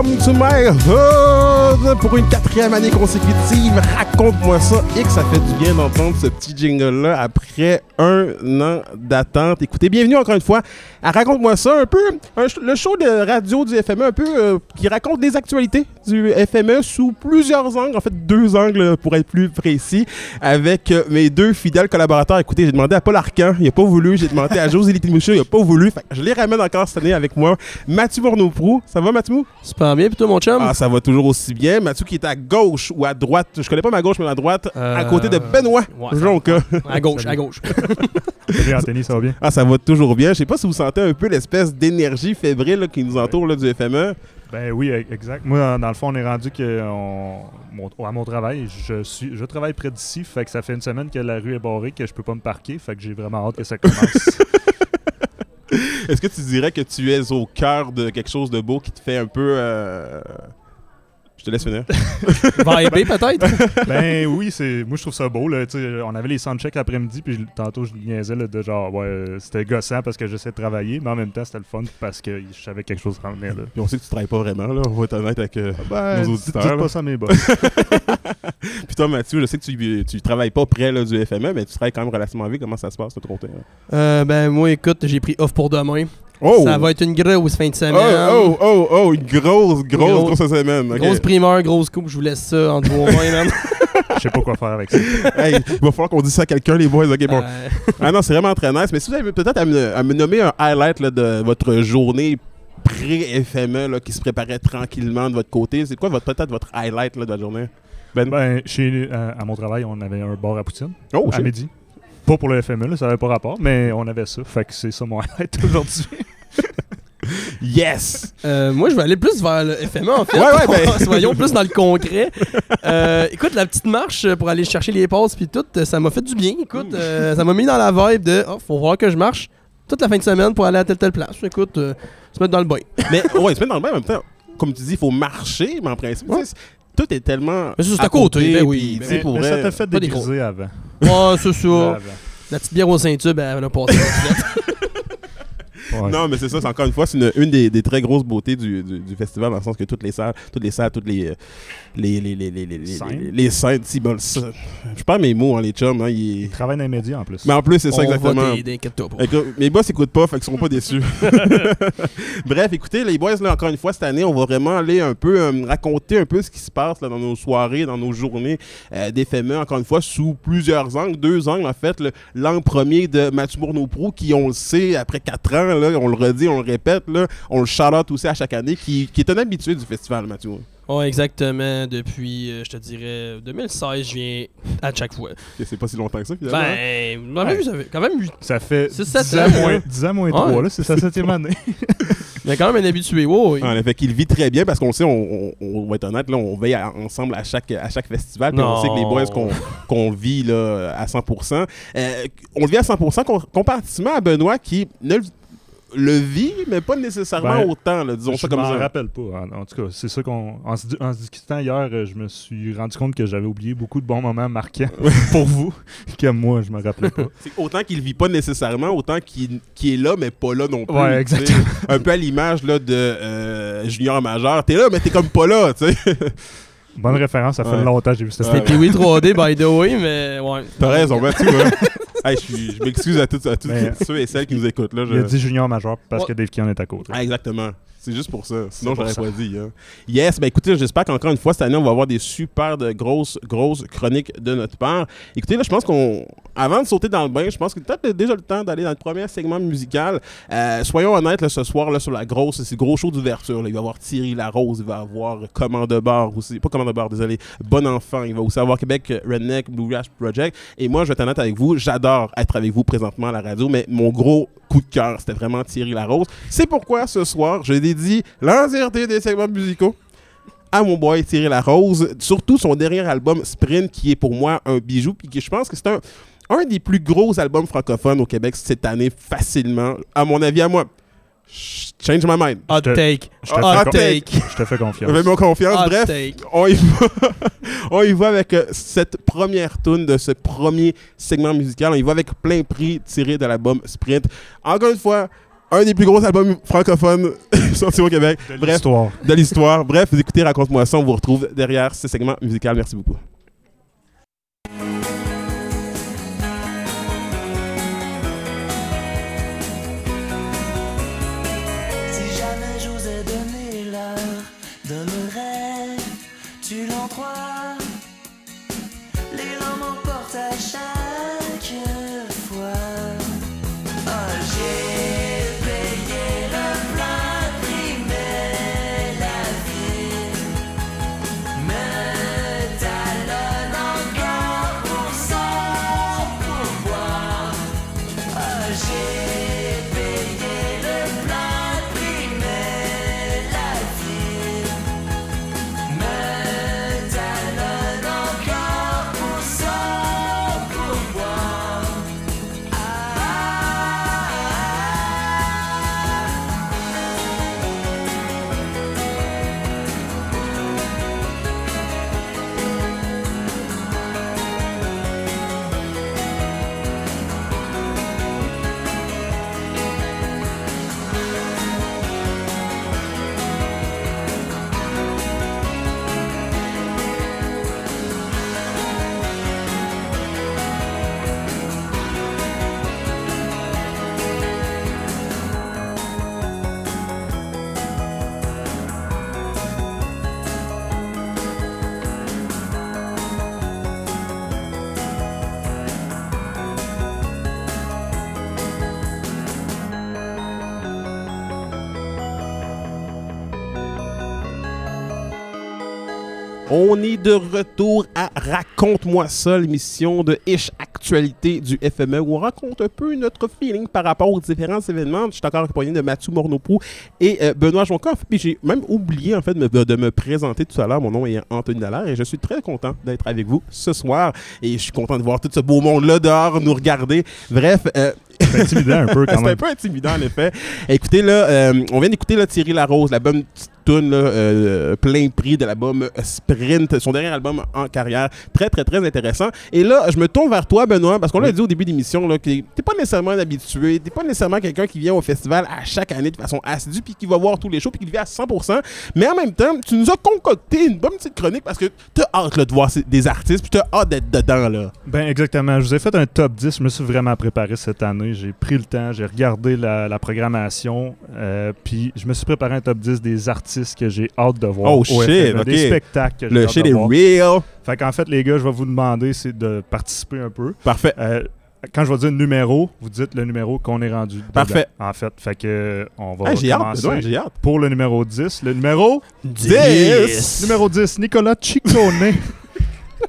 welcome to my hood pour une quatrième année consécutive. Raconte-moi ça et que ça fait du bien d'entendre ce petit jingle-là après un an d'attente. Écoutez, bienvenue encore une fois à Raconte-moi ça, un peu un le show de radio du FME, un peu euh, qui raconte des actualités du FME sous plusieurs angles, en fait deux angles pour être plus précis, avec euh, mes deux fidèles collaborateurs. Écoutez, j'ai demandé à Paul Arcan, il a pas voulu, j'ai demandé à José Litimoucha, il a pas voulu. Fait je les ramène encore cette année avec moi. Mathieu Bourneau-Prou, ça va Mathieu? Super bien, plutôt mon chum? Ah, ça va toujours aussi bien. Mathieu qui est à gauche ou à droite, je connais pas ma gauche, mais à droite, à Euh, côté de Benoît ouais, Jonca. à gauche, à gauche. Salut Anthony, ça va bien? Ah, ça va toujours bien. Je sais pas si vous sentez un peu l'espèce d'énergie fébrile là, qui nous entoure là, du FME. Ben oui, e- exact. Moi, dans- le fond, on est rendu que on- mon- à mon travail, je suis, je travaille près d'ici, fait que ça fait une semaine que la rue est barrée, que je peux pas me parquer, fait que j'ai vraiment hâte que ça commence. Est-ce que tu dirais que tu es au cœur de quelque chose de beau qui te fait un peu. euh, te laisse finir. Vibé peut-être? ben oui, c'est, moi je trouve ça beau. Là, tu sais, on avait les soundchecks l'après-midi, puis tantôt je niaisais là, de genre, ouais, euh, c'était gossant parce que j'essaie de travailler, mais en même temps c'était le fun parce que je savais que quelque chose s'en venait. Là. Puis on sait que tu travailles pas vraiment, là. On va être honnête avec euh, Ben, nos auditeurs. dites là. pas ça à mes boss. Puis toi, Mathieu, je sais que tu, tu travailles pas près là, du FME, mais tu travailles quand même relativement vite. Comment ça se passe de ton côté? Euh, ben moi écoute, j'ai pris off pour demain. Oh! Ça va être une grosse fin de semaine. Oh, oh, oh, oh, une grosse, grosse, Grosse- grosse semaine. Grosse primeur, grosse coupe, je vous laisse ça entre vos mains, man. Je sais pas quoi faire avec ça. Hey, il va falloir qu'on dise ça à quelqu'un, les boys. Ok, bon. Euh, Ah non, c'est vraiment très nice. Mais si vous avez peut-être à me, à me nommer un highlight là, de votre journée pré-FME là, qui se préparait tranquillement de votre côté, c'est quoi votre- peut-être votre highlight là, de la journée? Ben, Ben, chez, à, à mon travail, on avait un bar à poutine. oh, à shit. midi. Pas pour le FME, là, ça avait pas rapport, mais on avait ça. Fait que c'est ça mon highlight aujourd'hui. Yes! euh, moi, je vais aller plus vers le FME, en fait. Ouais, ouais, ben- Soyons plus dans le concret. Euh, écoute, la petite marche pour aller chercher les passes puis tout, ça m'a fait du bien. Écoute, euh, ça m'a mis dans la vibe de oh, faut voir que je marche toute la fin de semaine pour aller à telle telle place. Écoute, euh, se mettre dans le bain. mais ouais, se mettre dans le bain en même temps. Comme tu dis, il faut marcher, mais en principe, Ouais. Tout est tellement. Mais c'est à côté, ben oui, puis, ben pour mais vrai- ça t'a fait pas des dégriser avant. Ouais, c'est ça. La petite bière au Saint-Tube, elle a passé. Ouais. Non, mais c'est ça, c'est encore une fois, c'est une, une des, des très grosses beautés du, du- du festival, dans le sens que toutes les salles, toutes les salles, toutes les. Les, les, les, les, les, les, Scènes. les- scènes, si, bon, ça- je perds mes mots, hein, les chums. Hein, ils- Il travaille dans les médias en plus. Mais en plus, c'est ça exactement. mes boss écoutent pas, fait qu'ils seront pas déçus. Bref, écoutez, les boys, là, encore une fois, cette année, on va vraiment aller un peu euh, raconter un peu ce qui se passe là, dans nos soirées, dans nos journées euh, encore une fois, sous plusieurs angles, deux angles, en fait. le- L'angle premier de Mathieu Bourneau-Prou, qui, on le sait, après quatre ans, là, on le redit, on le répète, là, on le shout aussi à chaque année, qui, qui est un habitué du festival, Mathieu. Ouais, exactement. Depuis, euh, je te dirais, 2016, je viens à chaque fois. Et C'est pas si longtemps que ça, finalement. hein? Ben, fait quand même, Ça fait C'est 10 sept ans, moins, ouais. 10 ans moins Ouais. 3, là, c'est sa septième année. il y a quand même un habitué. Ouais, ouais. En effet, qu'il vit très bien parce qu'on sait, on, on- on va être honnête, là, on veille à- ensemble à chaque, à chaque festival. Puis on sait que les boys qu'on qu'on vit là, à 100%. euh, on le vit à 100% com- comparativement à Benoît qui ne le- vit, mais pas nécessairement Ben, autant, là, disons je ça comme m'en ça. rappelle pas. En, en tout cas, c'est ça qu'on. En, se, en se discutant hier, je me suis rendu compte que j'avais oublié beaucoup de bons moments marquants pour vous que moi, je me rappelais pas. C'est autant qu'il vit pas nécessairement, autant qu'il est là, mais pas là non plus. Ouais, exactement. Un peu à l'image là, de euh, Junior Majeur. T'es là, mais t'es comme pas là, tu sais. Bonne référence, ça fait Ouais. longtemps que j'ai vu Ouais. C'était Pee-Wee 3D, by the way, mais ouais. T'as raison, Mathieu. hein. Hey, je suis- je m'excuse à tous à tous Mais- ceux et celles qui nous écoutent. Là, Il a je- dit junior major parce que Dave Kian est à côté. Ah, exactement. C'est juste pour ça. Sinon, j'aurais pas dit. hein. Yes, ben écoutez, j'espère qu'encore une fois, cette année, on va avoir des super de grosses, grosses chroniques de notre part. Écoutez, là, je pense qu'on. Avant de sauter dans le bain, je pense que peut-être déjà le temps d'aller dans le premier segment musical. Euh, soyons honnêtes, là, ce soir, là, sur la grosse, c'est le gros show d'ouverture. Il va y avoir Thierry Larose, il va y avoir Commande Bar aussi. Pas Commande Bar, désolé. Bon Enfant. Il va aussi avoir Québec Redneck Blue Rash Project. Et moi, je vais être honnête avec vous, j'adore être avec vous présentement à la radio, mais mon gros coup de cœur, c'était vraiment Thierry Larose. C'est pourquoi ce soir, je dédie l'entièreté des segments musicaux à mon boy Thierry Larose, surtout son dernier album Sprint, qui est pour moi un bijou, puis que je pense que c'est un, un des plus gros albums francophones au Québec cette année, facilement. À mon avis, à moi. Ch- Change my mind. Hot take. Je te, Hot fais, con- take. je te fais confiance. Fais-moi confiance. Hot Bref, take. on y va, on y va avec euh, cette première tune de ce premier segment musical. On y va avec plein prix tiré de l'album Sprint. Encore une fois, un des plus gros albums francophones sortis au Québec. De Bref, l'histoire. de l'histoire. Bref, vous écoutez Raconte-moi ça. On vous retrouve derrière ce segment musical. Merci beaucoup. On est de retour à Raconte-moi ça, l'émission de Ish Actualité du FME, où on raconte un peu notre feeling par rapport aux différents événements. Je suis encore accompagné de Mathieu Morneau-Prou et euh, Benoît Joncoff. Puis j'ai même oublié en fait de me, de me présenter tout à l'heure. Mon nom est Anthony Dallaire et je suis très content d'être avec vous ce soir. Et je suis content de voir tout ce beau monde-là dehors nous regarder. Bref, euh, C'est intimidant un peu quand c'est un même. peu intimidant, en effet. Écoutez, là, euh, on vient d'écouter Thierry Larose, la bonne petite euh, plein prix de l'album Sprint, son dernier album en carrière. Très, très, très intéressant. Et là, je me tourne vers toi, Benoît, parce qu'on l'a Oui. dit au début d'émission, là, que t'es pas nécessairement un habitué, t'es pas nécessairement quelqu'un qui vient au festival à chaque année de façon assidue, puis qui va voir tous les shows, puis qui le vit à 100%. Mais en même temps, tu nous as concocté une bonne petite chronique parce que t'as hâte là, de voir des artistes, puis t'as hâte d'être dedans, là. Ben exactement. Je vous ai fait un top 10. Je me suis vraiment préparé cette année. J'ai pris le temps, j'ai regardé la, la programmation, euh, puis je me suis préparé un top 10 des artistes que j'ai hâte de voir. Oh, shit. Des spectacles que Le hâte shit de est voir. real. Fait qu'en fait, les gars, je vais vous demander c'est de participer un peu. Parfait. Euh, quand je vais dire numéro, vous dites le numéro qu'on est rendu. dedans, Parfait. En fait, fait que on va Hey, j'ai hâte, commencer j'ai hâte. pour le numéro 10. Le numéro 10. Numéro 10, Nicolas Ciccone.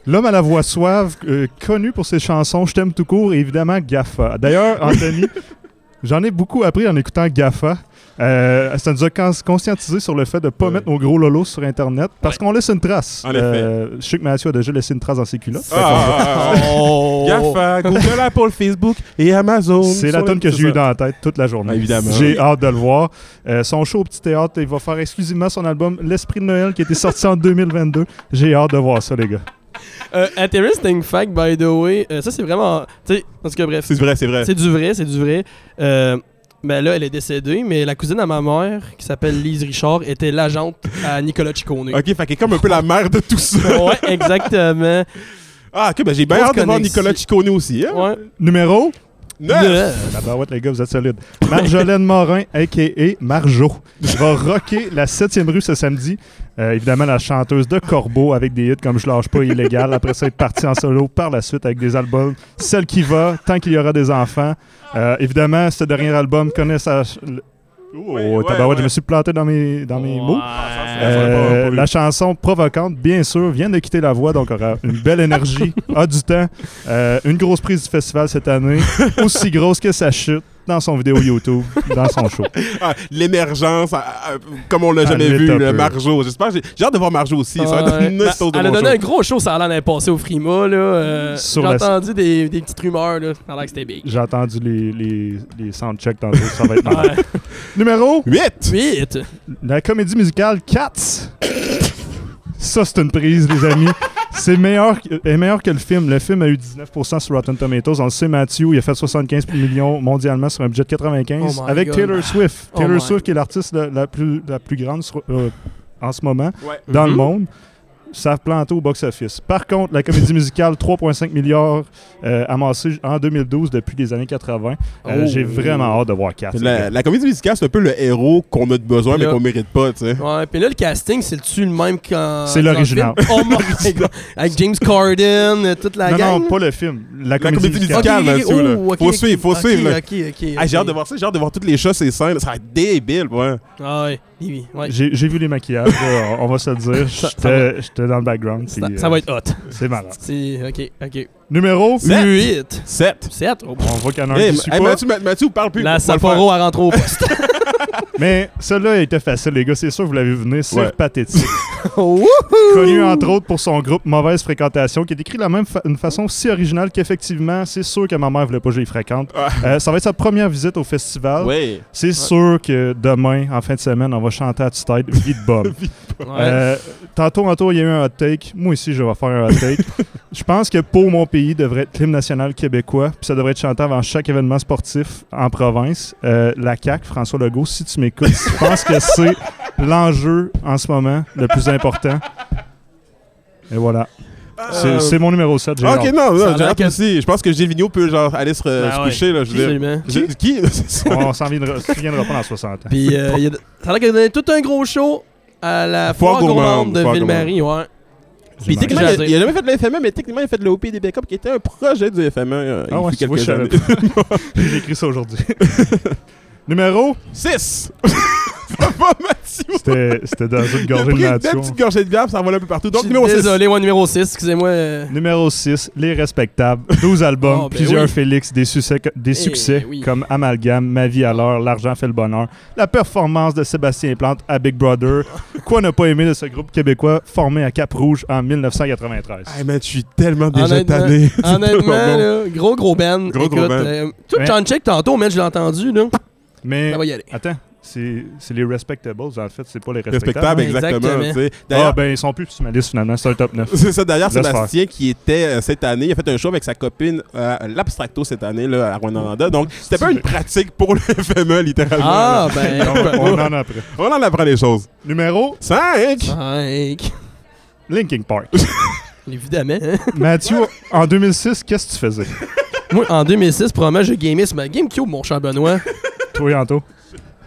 L'homme à la voix suave, euh, connu pour ses chansons Je t'aime tout court et évidemment Gaffa. D'ailleurs, Anthony, j'en ai beaucoup appris en écoutant Gaffa. Euh, ça nous a cons- conscientisé sur le fait de ne pas Ouais. mettre nos gros lolos sur Internet parce qu'on laisse une trace. En effet. Euh, je sais que Mathieu a déjà laissé une trace dans ses culottes. Fait qu'on va- Ah, Oh. GAFA, Google, Apple, Facebook et Amazon. C'est la tonne que j'ai eue ça. dans la tête toute la journée. Ah, évidemment. J'ai hâte de le voir. Euh, son show au Petit Théâtre, il va faire exclusivement son album L'Esprit de Noël qui était sorti en 2022. J'ai hâte de voir ça, les gars. Euh, interesting fact, by the way. euh, ça, c'est vraiment. Tu sais, en tout cas, bref. C'est vrai, c'est vrai. C'est du vrai, c'est du vrai. Euh, ben là, elle est décédée, mais la cousine à ma mère, qui s'appelle Lise Richard, était l'agente à Nicolas Ciccone. Ok, fait qu'elle est comme un peu la mère de tout ça. ouais, exactement. Ah, ok, ben j'ai bien Grosse hâte de voir connexion. Nicolas Ciccone aussi. Hein? Ouais. Numéro? Neuf. Neuf. La barouette, les gars, vous êtes solides. Marjolaine Morin, a.k.a. Marjo, va rocker la 7e rue ce samedi. Euh, évidemment, la chanteuse de Corbeau avec des hits comme Je lâche pas illégal. Après ça, être partie en solo par la suite avec des albums. Celle qui va, tant qu'il y aura des enfants. Euh, évidemment, ce dernier album connaît sa. Oh, Ouais, ouais, ouais. je me suis planté dans mes, dans mes mots. Euh, la chanson provocante, bien sûr, vient de quitter la voix, donc aura une belle énergie, a du temps. Euh, une grosse prise du festival cette année, aussi grosse que sa chute dans son vidéo YouTube, dans son show. Ah, L'émergence, ah, comme on l'a Ah, jamais vu, le. Marjo. J'espère, j'ai j'ai hâte de voir Marjo aussi. Ça va être Ouais. une Ben, elle a donné show. un gros show, ça a l'air d'être passé au Frima. là. Euh, J'ai la- entendu des, des petites rumeurs, là. Ça a l'air que c'était big. J'ai entendu les, les, les soundchecks tantôt, ça va être malade. Numéro, 8. 8. la comédie musicale Cats. Ça, c'est une prise, les amis. C'est meilleur, que- est meilleur que le film. Le film a eu 19% sur Rotten Tomatoes. On le sait, Matthew, il a fait 75 millions mondialement sur un budget de 95 Oh avec God. Taylor Swift. Oh Taylor Swift qui est l'artiste la, la plus, la plus grande sur- euh, en ce moment Ouais. dans le Mhm. monde. Ça a planté au box-office. Par contre, la comédie musicale, 3,5 milliards euh, amassés en 2012 depuis les années 80. Euh, Oh. J'ai vraiment hâte de voir 4. La, la comédie musicale, c'est un peu le héros qu'on a de besoin, mais qu'on mérite pas, tu sais. Ouais, puis là, le casting, c'est-tu le même qu'en. C'est l'original. Oh my god. Avec James Corden, euh, toute la non, gang? non, pas le film. La La comédie, musicale. musicale. Mathieu, là. oh, ok, Faut suivre, faut suivre, Ah, j'ai hâte de voir ça, j'ai hâte de voir toutes les chats, ces scènes. Ça va être débile, ouais. Ah ouais, oui, oui, ouais. J'ai vu les maquillages, là, on va se le dire. J'étais dans le background. Ça, puis, ça euh, va être hot. C'est marrant. C'est. Ok, ok. Numéro Sept. 8. 7. 7. Oh, On voit qu'il y en a un Hey, qui suit hey, pas. Mathieu, Ma- Mathieu, parle plus. La. Sapporo a rentré au poste. Mais celui-là était facile, les gars. C'est sûr que vous l'avez vu venir. C'est Ouais. pathétique. Connu entre autres pour son groupe Mauvaise Fréquentation, qui est écrit de la même fa- une façon si originale qu'effectivement, c'est sûr que ma mère voulait pas que je les fréquente. Ah. Euh, ça va être sa première visite au festival. Ouais. C'est sûr que demain, en fin de semaine, on va chanter à tue-tête. Ouais. Euh, tantôt, tantôt, il y a eu un hot take. Moi aussi, je vais faire un hot take. je pense que pour mon pays devrait être l'hymne national québécois, puis ça devrait être chanté avant chaque événement sportif en province. Euh, la CAQ, François Legault, si tu m'écoutes, je pense que c'est l'enjeu en ce moment le plus important. Et voilà. C'est Euh, c'est mon numéro 7. j'ai Ah, ok, non, non, j'ai hâte aussi. Je pense que Gilles Vigneault peut genre aller se, Ben se ouais. coucher, là. Je veux dire. Absolument. Je- Qui? On s'en viendra, se souviendra pas dans 60 ans. Puis, euh, il y a- ça a l'air qu'il a donné tout un gros show à la Foire foire gourmande de Ville-Marie, ouais. Puis J'ai Techniquement, il, a, il a jamais fait de l'FME, mais techniquement, il a fait de l'OP des backups qui était un projet du FME euh, Ah ouais, il y tu a quelques années. J'ai écrit ça aujourd'hui. Numéro 6 Ça va, Mathieu? C'était dans une gorgée de pris une nature. petite gorgée de bière, ça va un peu partout. Donc, numéro 6. Désolé, ouais, numéro 6, excusez-moi. euh, Numéro 6, Les Respectables. 12 albums, Oh, ben plusieurs oui. Félix, des succès, des Eh succès oui. comme Amalgame, Ma vie à l'heure, L'argent fait le bonheur. La performance de Sébastien Plante à Big Brother. Quoi ne pas aimer de ce groupe québécois formé à Cap-Rouge en 1993. Hey, man, je suis tellement déjà Honnêtement- tanné. Honnêtement, là, gros gros band. Gros, gros Écoute, band. euh, tout. John Check tantôt, mais je l'ai entendu, là. Mais Ça va y aller. attends, c'est les Respectables en fait, c'est pas les Respectables. Respectable, exactement. Ah D'ailleurs, ben ils sont plus sur ma liste finalement, c'est un top 9. C'est ça, d'ailleurs, Sébastien qui était euh, cette année, il a fait un show avec sa copine euh, l'Abstracto cette année là, à Rwanda. Donc, c'était pas une pratique pour le FME, littéralement. Ah, on, ben. on en a après. On en apprend les choses. Numéro 5 Cinq. Linking Park. Évidemment. hein. Mathieu, en 2006, qu'est-ce que tu faisais? Moi, en 2006, probablement, je gamais sur ma GameCube, mon cher Benoît. Toi, Anto?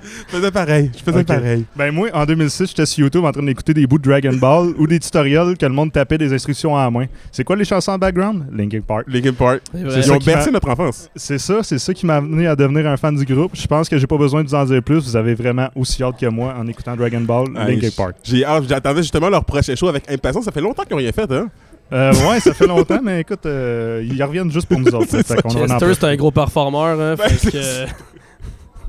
Je faisais pareil. Je faisais pareil. Ben moi, en 2006, j'étais sur YouTube en train d'écouter des bouts de Dragon Ball ou des tutoriels que le monde tapait des instructions à la main. C'est quoi les chansons en background? Linkin Park. Linkin Park. Ils ont bercé notre enfance. C'est ça, c'est ça qui m'a amené à devenir un fan du groupe. Je pense que j'ai pas besoin de vous en dire plus. Vous avez vraiment aussi hâte que moi en écoutant Dragon Ball, Linkin Park. J'ai hâte. J'attendais justement leur prochain show avec impatience. Ça fait longtemps qu'ils n'ont rien fait, hein? Euh, ouais, ça fait longtemps, mais écoute, euh, ils reviennent juste pour nous autres. C'est profiter. c'est un gros performeur. Hein, Ben, fait que.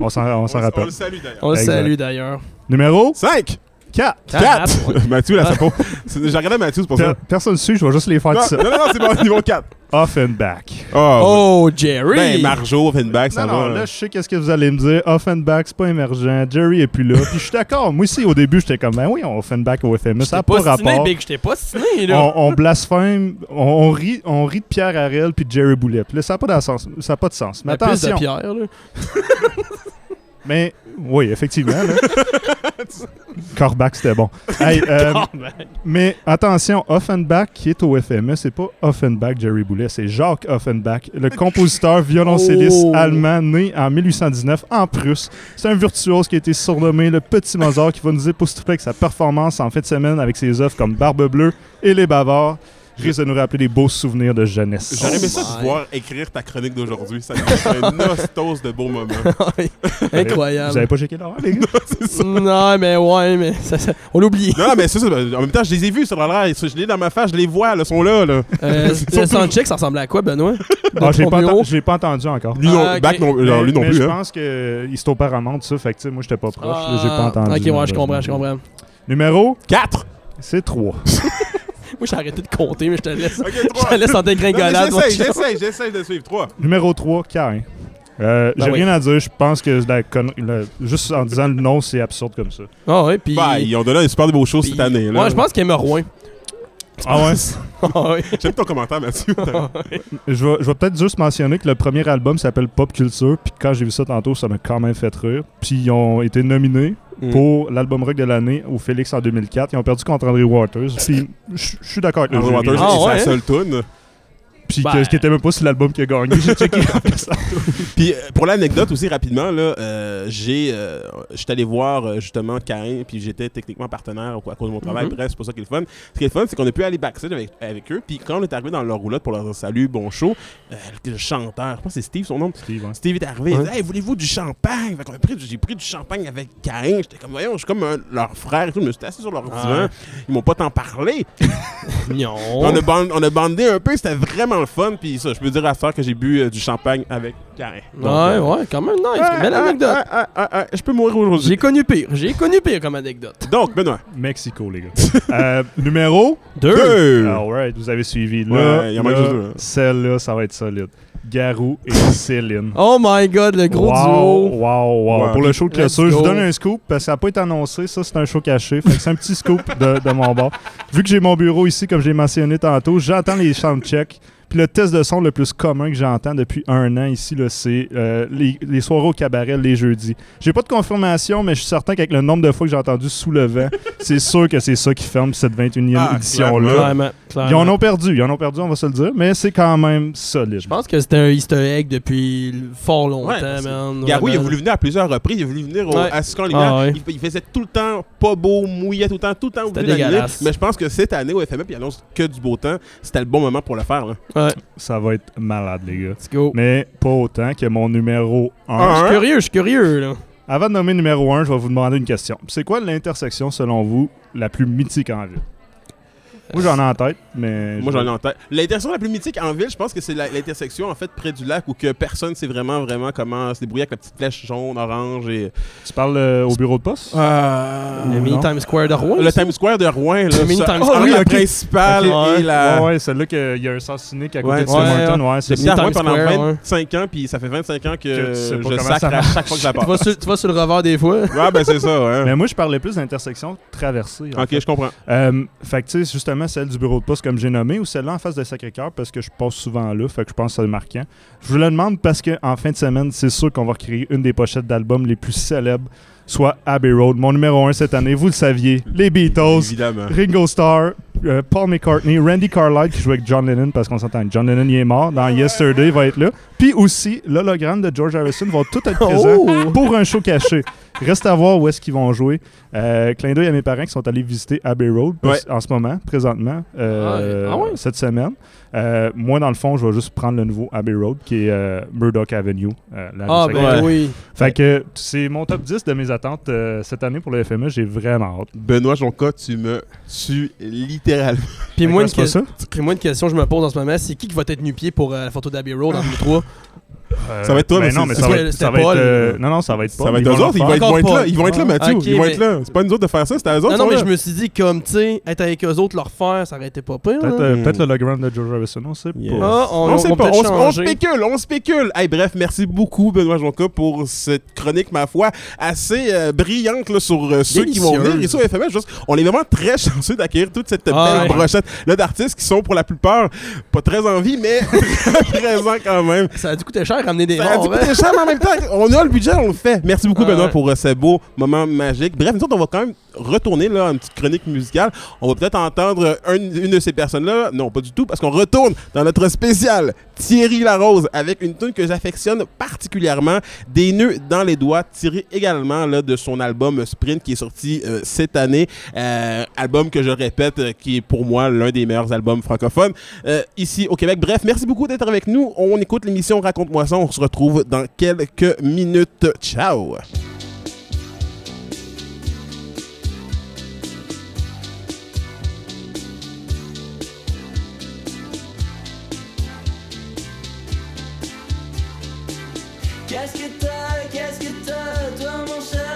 On s'en on s'en On rappelle. le salue d'ailleurs. on le salue d'ailleurs. Numéro 5 4. 4 ouais. Mathieu, là, ça pas. C'est- J'ai regardé Mathieu, c'est pour ça. Personne ne suit, je vais juste les faire Non, tout ça. non, non, c'est bon, niveau 4. Off and back. Oh, Oh, Jerry! Ben, Marjo, Offenbach, ça Non, va. non, là. je sais qu'est-ce que vous allez me dire. Offenbach, c'est pas émergent. Jerry est plus là. Puis je suis d'accord. Moi aussi, au début, j'étais comme, ben oui, on Offenbach au FME. Ça n'a pas rapport. Big, j'étais pas là. On, on blasphème, on, on rit, on rit de Pierre Harel puis de Jerry Boulet. Puis là, ça n'a pas, de sens- ça a pas de sens. Mais de pierre, là. Mais oui, effectivement. Là. Corbach, c'était bon. Hey, euh, mais attention, Offenbach qui est au FME, c'est pas Offenbach Jerry Boulet, c'est Jacques Offenbach, le compositeur violoncelliste Oh. allemand né en 1819 en Prusse. C'est un virtuose qui a été surnommé le Petit Mozart qui va nous époustoufler avec sa performance en fin de semaine avec ses œuvres comme Barbe Bleue et Les Bavards. Risque de nous rappeler des beaux souvenirs de jeunesse. J'aurais aimé Oh ça de my. voir écrire ta chronique d'aujourd'hui. Ça nous fait une nostose de beaux moments. Vous avez Incroyable. pas checké l'horaire, les gars? Non, mais ouais, mais ça, ça- on l'oublie. Non, non, mais c'est ça. En même temps, je les ai vus sur l'horaire. Je les ai dans ma face, je les vois, là, ils sont là. là. Euh, le soundcheck, ça ressemblait à quoi, Benoît? Ah, j'ai ton pas, enten- j'ai pas entendu encore. Lui, non, Ah, ok. Bach non, Mais, non, lui non mais plus. je hein. pense qu'il se au paramount, ça. Fait que, tu sais, moi, j'étais pas proche. là, j'ai pas Ah, entendu. Ok, ouais, je comprends, je comprends. Numéro, 4 c'est 3. Moi, j'ai arrêté de compter, mais je te laisse. Je 3. te laisse en dégringolade. J'essaie, j'essaie, j'essaie de suivre. 3. Numéro 3, Cain. Euh, Ben j'ai oui. rien à dire. Je pense que la connerie- la- juste en disant le nom, c'est absurde comme ça. Ah ouais, puis... Bah, ils ont donné un super beau show puis- cette année. Là. Ouais, je pense qu'il est Rouen. Ah ouais? Ah. J'aime ton commentaire, Mathieu. Je vais, je vais peut-être juste mentionner que le premier album s'appelle Pop Culture, puis quand j'ai vu ça tantôt, ça m'a quand même fait rire. Puis ils ont été nominés Mm. pour l'album rock de l'année au Félix en 2004. Ils ont perdu contre André Waters. Puis je suis d'accord avec le Andrew jury. Waters, Ah, c'est ouais, sa seule tune. Puis Ben. que- ce qui était même pas sur l'album qui a gagné. J'ai checké. Puis euh, pour l'anecdote aussi rapidement là, euh, j'ai euh, j'étais allé voir justement Karin puis j'étais techniquement partenaire à cause de mon travail. Mhm. Bref, c'est pour ça qui est le fun. Ce qui est le fun, c'est qu'on a pu aller backstage avec, avec eux. Puis quand on est arrivé dans leur roulotte pour leur dire salut, bon show, euh, le chanteur, je pense que c'est Steve son nom. Steve, hein. Steve est arrivé, il dit Hey, voulez-vous du champagne? Fait qu'on a pris du- J'ai pris du champagne avec Karin. J'étais comme, voyons, je suis comme un- leur frère et tout. Je me suis assis sur leur divan. Ils m'ont pas tant parlé. Non. On, a band- on a bandé un peu, c'était vraiment le fun. Puis ça, je peux dire à ça que j'ai bu euh, du champagne avec Karin. Donc, Ouais, euh, ouais, quand même, nice. Belle anecdote. ah, ah, ah, ah, je peux mourir aujourd'hui. J'ai connu pire. J'ai connu pire comme anecdote. Donc, Benoît. Mexico, les gars. Euh, numéro Deux. Deux. Alright, vous avez suivi. Là, Ouais, il y en là, hein. Celle-là, ça va être solide. Garou et Céline. Oh my god, le gros wow, duo. Wow, wow. Ouais. Pour le show de clôture, je vous donne un scoop parce que ça n'a pas été annoncé. Ça, c'est un show caché. Fait que c'est un petit scoop de, de mon bord. Vu que j'ai mon bureau ici, comme j'ai mentionné tantôt, j'entends les soundchecks. Puis le test de son le plus commun que j'entends depuis un an ici, là, c'est euh, les, les soirées au cabaret les jeudis. J'ai pas de confirmation, mais je suis certain qu'avec le nombre de fois que j'ai entendu sous le vent, c'est sûr que c'est ça qui ferme cette 21e Ah, édition-là. Clairement, Ils en ont perdu, ils en ont perdu, on va se le dire, mais c'est quand même solide. Je pense que c'était un easter egg depuis fort longtemps, Ouais, man. Garou, il a voulu venir à plusieurs reprises. Il a voulu venir au Ouais. Ascan Lumière. Ah ouais. il, il faisait tout le temps pas beau, mouillait tout le temps, tout le temps C'était dégueulasse. Mais je pense que cette année au FME, puis il annonce que du beau temps, c'était le bon moment pour le faire. là. Ouais, Ça va être malade, les gars. let's go. Mais pas autant que mon numéro 1. Ah, Je suis curieux, je suis curieux, là. Avant de nommer numéro 1, je vais vous demander une question. C'est quoi l'intersection, selon vous, la plus mythique en ville? Moi, j'en ai en tête, mais... Moi, j'en ai en tête. L'intersection la plus mythique en ville, je pense que c'est l'intersection en fait près du lac où que personne sait vraiment vraiment comment se débrouiller avec la petite flèche jaune, orange et. Tu parles euh, au bureau de poste? Le mini. Times Square de Rouen. Le ça? Times Square de Rouen, là. Le mini ça- Times Ah Square. oui, Ah, la et. Ouais, ouais, celle-là qu'il y a un sens unique à côté Ouais, de ouais, Tim. Ouais, J'ai c'est Times Rouen pendant Square, ouais. 25 ans, puis ça fait 25 ans que, Que je sacre ça à chaque fois que je la Tu passe. vas, sur, tu vas sur le revers des fois. Ouais, ben c'est ça, ouais. Mais moi, je parlais plus d'intersection traversée. Ok, je comprends. Euh, fait que, tu sais, justement, celle du bureau de poste, comme j'ai nommé, ou celle-là en face de Sacré-Cœur, parce que je passe souvent là, fait que je pense que c'est marquant. Je vous le demande parce qu'en fin de semaine, c'est sûr qu'on va recréer une des pochettes d'albums les plus célèbres, soit Abbey Road. Mon numéro 1 cette année, vous le saviez, les Beatles, Évidemment. Ringo Starr, euh, Paul McCartney, Randy Carlyle qui joue avec John Lennon, parce qu'on s'entend, John Lennon, il est mort. Dans Yesterday, il va être là. Puis aussi, l'hologramme de George Harrison va tout être présent Oh! pour un show caché. Reste à voir où est-ce qu'ils vont jouer. Euh, clin d'œil à mes parents qui sont allés visiter Abbey Road en ce moment, présentement, euh, Ah ouais? cette semaine. Euh, moi, dans le fond, je vais juste prendre le nouveau Abbey Road qui est euh, Murdoch Avenue. euh, Ah, ben oui. Fait que c'est mon top 10 de mes attentes euh, cette année pour le FME. J'ai vraiment hâte. Benoît Jonca, tu me tues littéralement. Puis moi, une que- puis moi, une question que je me pose en ce moment, c'est qui qui va être nu-pied pour euh, la photo d'Abbey Road en 2003? Euh, Ça va être toi, ben mais non, mais ça va être, c'était ça va être, Paul? euh, non, non, ça va être pas. Ça va être eux autres, ils vont, être- ils Encore vont être là. Ils vont être là, Mathieu. Ils vont mais- être là. C'est pas nous autres de faire ça, c'est à eux autres. Non, mais je me suis dit, comme, tu sais, être avec eux autres, leur faire, ça aurait été pas pire. Peut-être euh, peut-être l'hologramme de George Harrison, on sait pas. Ah, on, On, on sait pas, on, spécule, on spécule. Hey, bref, merci beaucoup Benoît Jonca pour cette chronique, ma foi, assez euh, brillante là, sur euh, ceux qui vont venir. Et au FMS, juste, on est vraiment très chanceux d'accueillir toute cette Ah, belle brochette là, d'artistes qui sont pour la plupart pas très en vie, mais très présents quand même. Ça a dû coûter cher ramener des morts, cher, mais en même temps, on a le budget, on le fait. Merci beaucoup, Benoît, pour euh, ce beau moment magique. Bref, nous autres, on va quand même retourner là, une petite chronique musicale. On va peut-être entendre un- une de ces personnes-là. Non, pas du tout, parce qu'on retourne dans notre spécial Thierry Larose avec une tune que j'affectionne particulièrement, Des nœuds dans les doigts, tiré également là, de son album Sprint qui est sorti euh, cette année. Euh, album que je répète, euh, qui est pour moi l'un des meilleurs albums francophones euh, ici au Québec. Bref, merci beaucoup d'être avec nous. On écoute l'émission Raconte-moi ça. On se retrouve dans quelques minutes. Ciao! Qu'est-ce que t'as, toi mon cher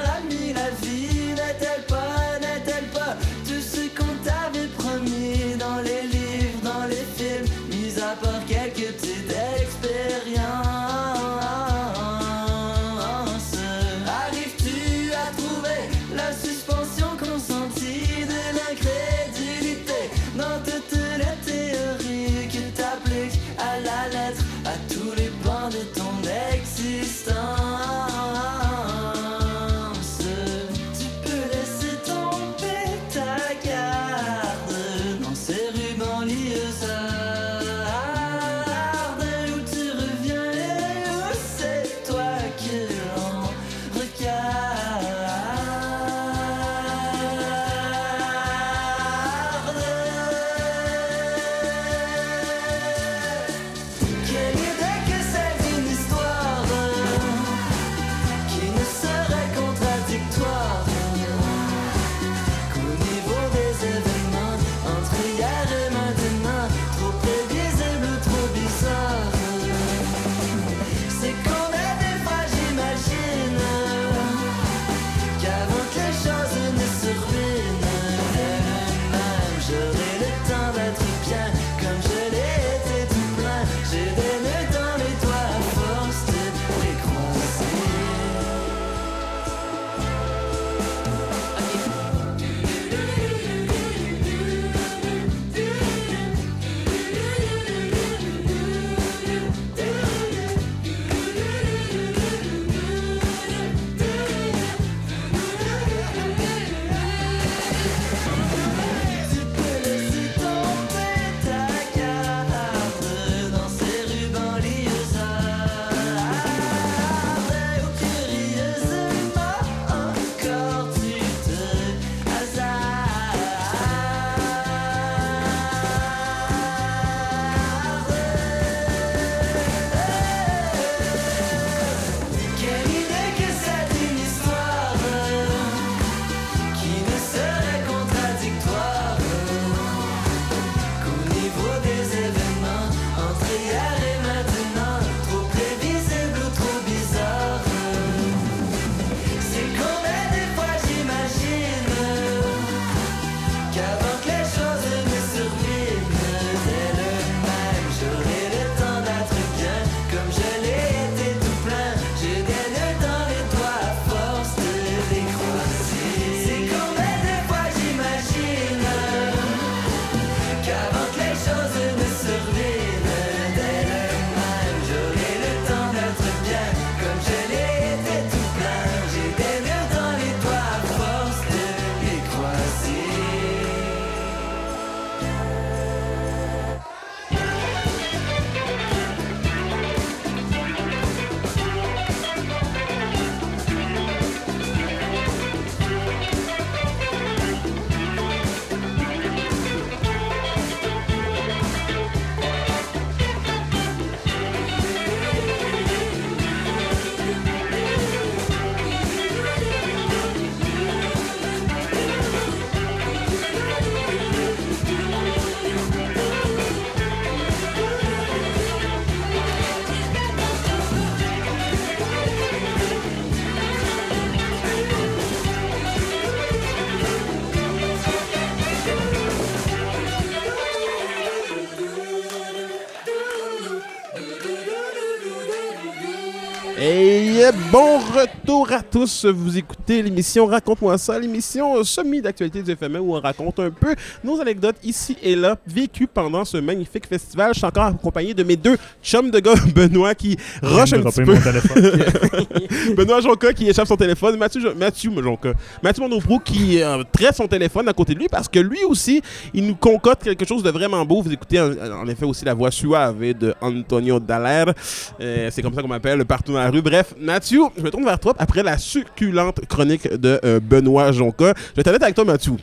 bon retour à tous. Vous écoutez l'émission Raconte-moi ça, l'émission semi d'actualité du FME où on raconte un peu nos anecdotes ici et là vécues pendant ce magnifique festival. Je suis encore accompagné de mes deux chums de gars, Benoît qui rush un petit peu. Benoît Jonca qui échappe son téléphone, Mathieu, Jo- Mathieu Jonca, Mathieu Monofrou qui euh, traite son téléphone à côté de lui parce que lui aussi, il nous concocte quelque chose de vraiment beau. Vous écoutez en, en effet aussi la voix suave de Antonio Dallaire. Euh, c'est comme ça qu'on m'appelle partout dans la rue. Bref, Mathieu, je me tourne vers toi après la succulente chronique de euh, Benoît Jonca. Je vais t'arrêter avec toi, Mathieu.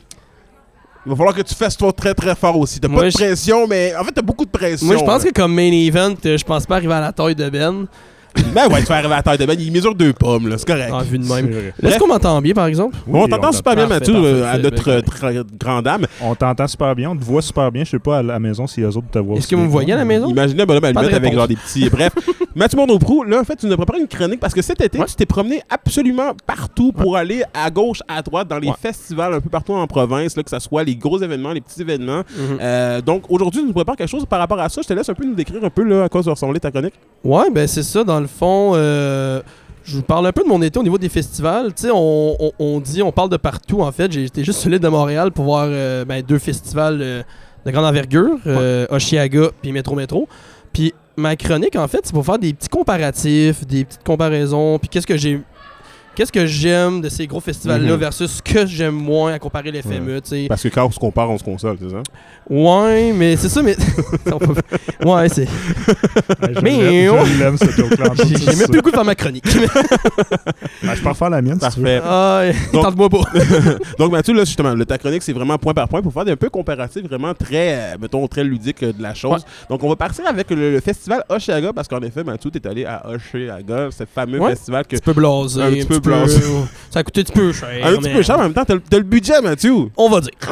Il va falloir que tu fasses toi très très fort aussi. T'as pas de pression, mais en fait, t'as beaucoup de pression. Moi, je pense là. que comme main event, euh, je pense pas arriver à la taille de Ben. Ben ouais, tu vas arriver à la taille de Ben. Il mesure deux pommes, là. C'est correct. En vue de même. est-ce qu'on m'entend bien, par exemple? on t'entend super bien, Mathieu, euh, à notre grande dame. On t'entend super bien, on te voit super bien. Je sais pas à la maison si eux autres te voient Est-ce que vous me bien. voyez à la maison? Imaginez un bonhomme allumette avec genre des petits. Bref, Mathieu Mondoprou, là, en fait, tu nous as préparé une chronique parce que cet été, Ouais. tu t'es promené absolument partout pour aller à gauche, à droite, dans les Ouais. festivals un peu partout en province, là, que ce soit les gros événements, les petits événements. Mhm. Euh, donc, aujourd'hui, tu nous prépares quelque chose par rapport à ça. Je te laisse un peu nous décrire un peu là, à quoi va ressembler ta chronique. Ouais, ben c'est ça, dans le fond. euh, je vous parle un peu de mon été au niveau des festivals. Tu sais, on, on- on dit, on parle de partout, en fait. J'ai été juste sur l'île de Montréal pour voir euh, ben, deux festivals euh, de grande envergure, Oshiaga puis Métro Métro. Puis ma chronique, en fait, c'est pour faire des petits comparatifs, des petites comparaisons, puis qu'est-ce que j'ai... Qu'est-ce que j'aime de ces gros festivals-là Mhm. versus ce que j'aime moins à comparer les FME, tu sais? Parce que quand on se compare, on se console, c'est ça? Ouais, mais c'est ça, mais... On peut- ouais, c'est... Ouais, Mais- je l'aime, ce joke-là. J'ai même plus le goût de faire ma chronique. Ben, je peux refaire la mienne si tu veux. Parfait. Ah, Donc- tente-moi pas. Donc, Mathieu, là, justement, le, ta chronique, c'est vraiment point par point pour faire des un peu comparatif, vraiment très, euh, mettons, très ludique euh, de la chose. Donc, on va partir avec le, le festival Oshiaga, parce qu'en effet, Mathieu, t'es allé à Oshiaga, ce fameux Ouais. festival que. Un petit peu blasé. Un petit peu blasé. Ça a coûté un petit peu cher. Un petit peu cher, en même temps, t'as le- budget, Mathieu. On va dire.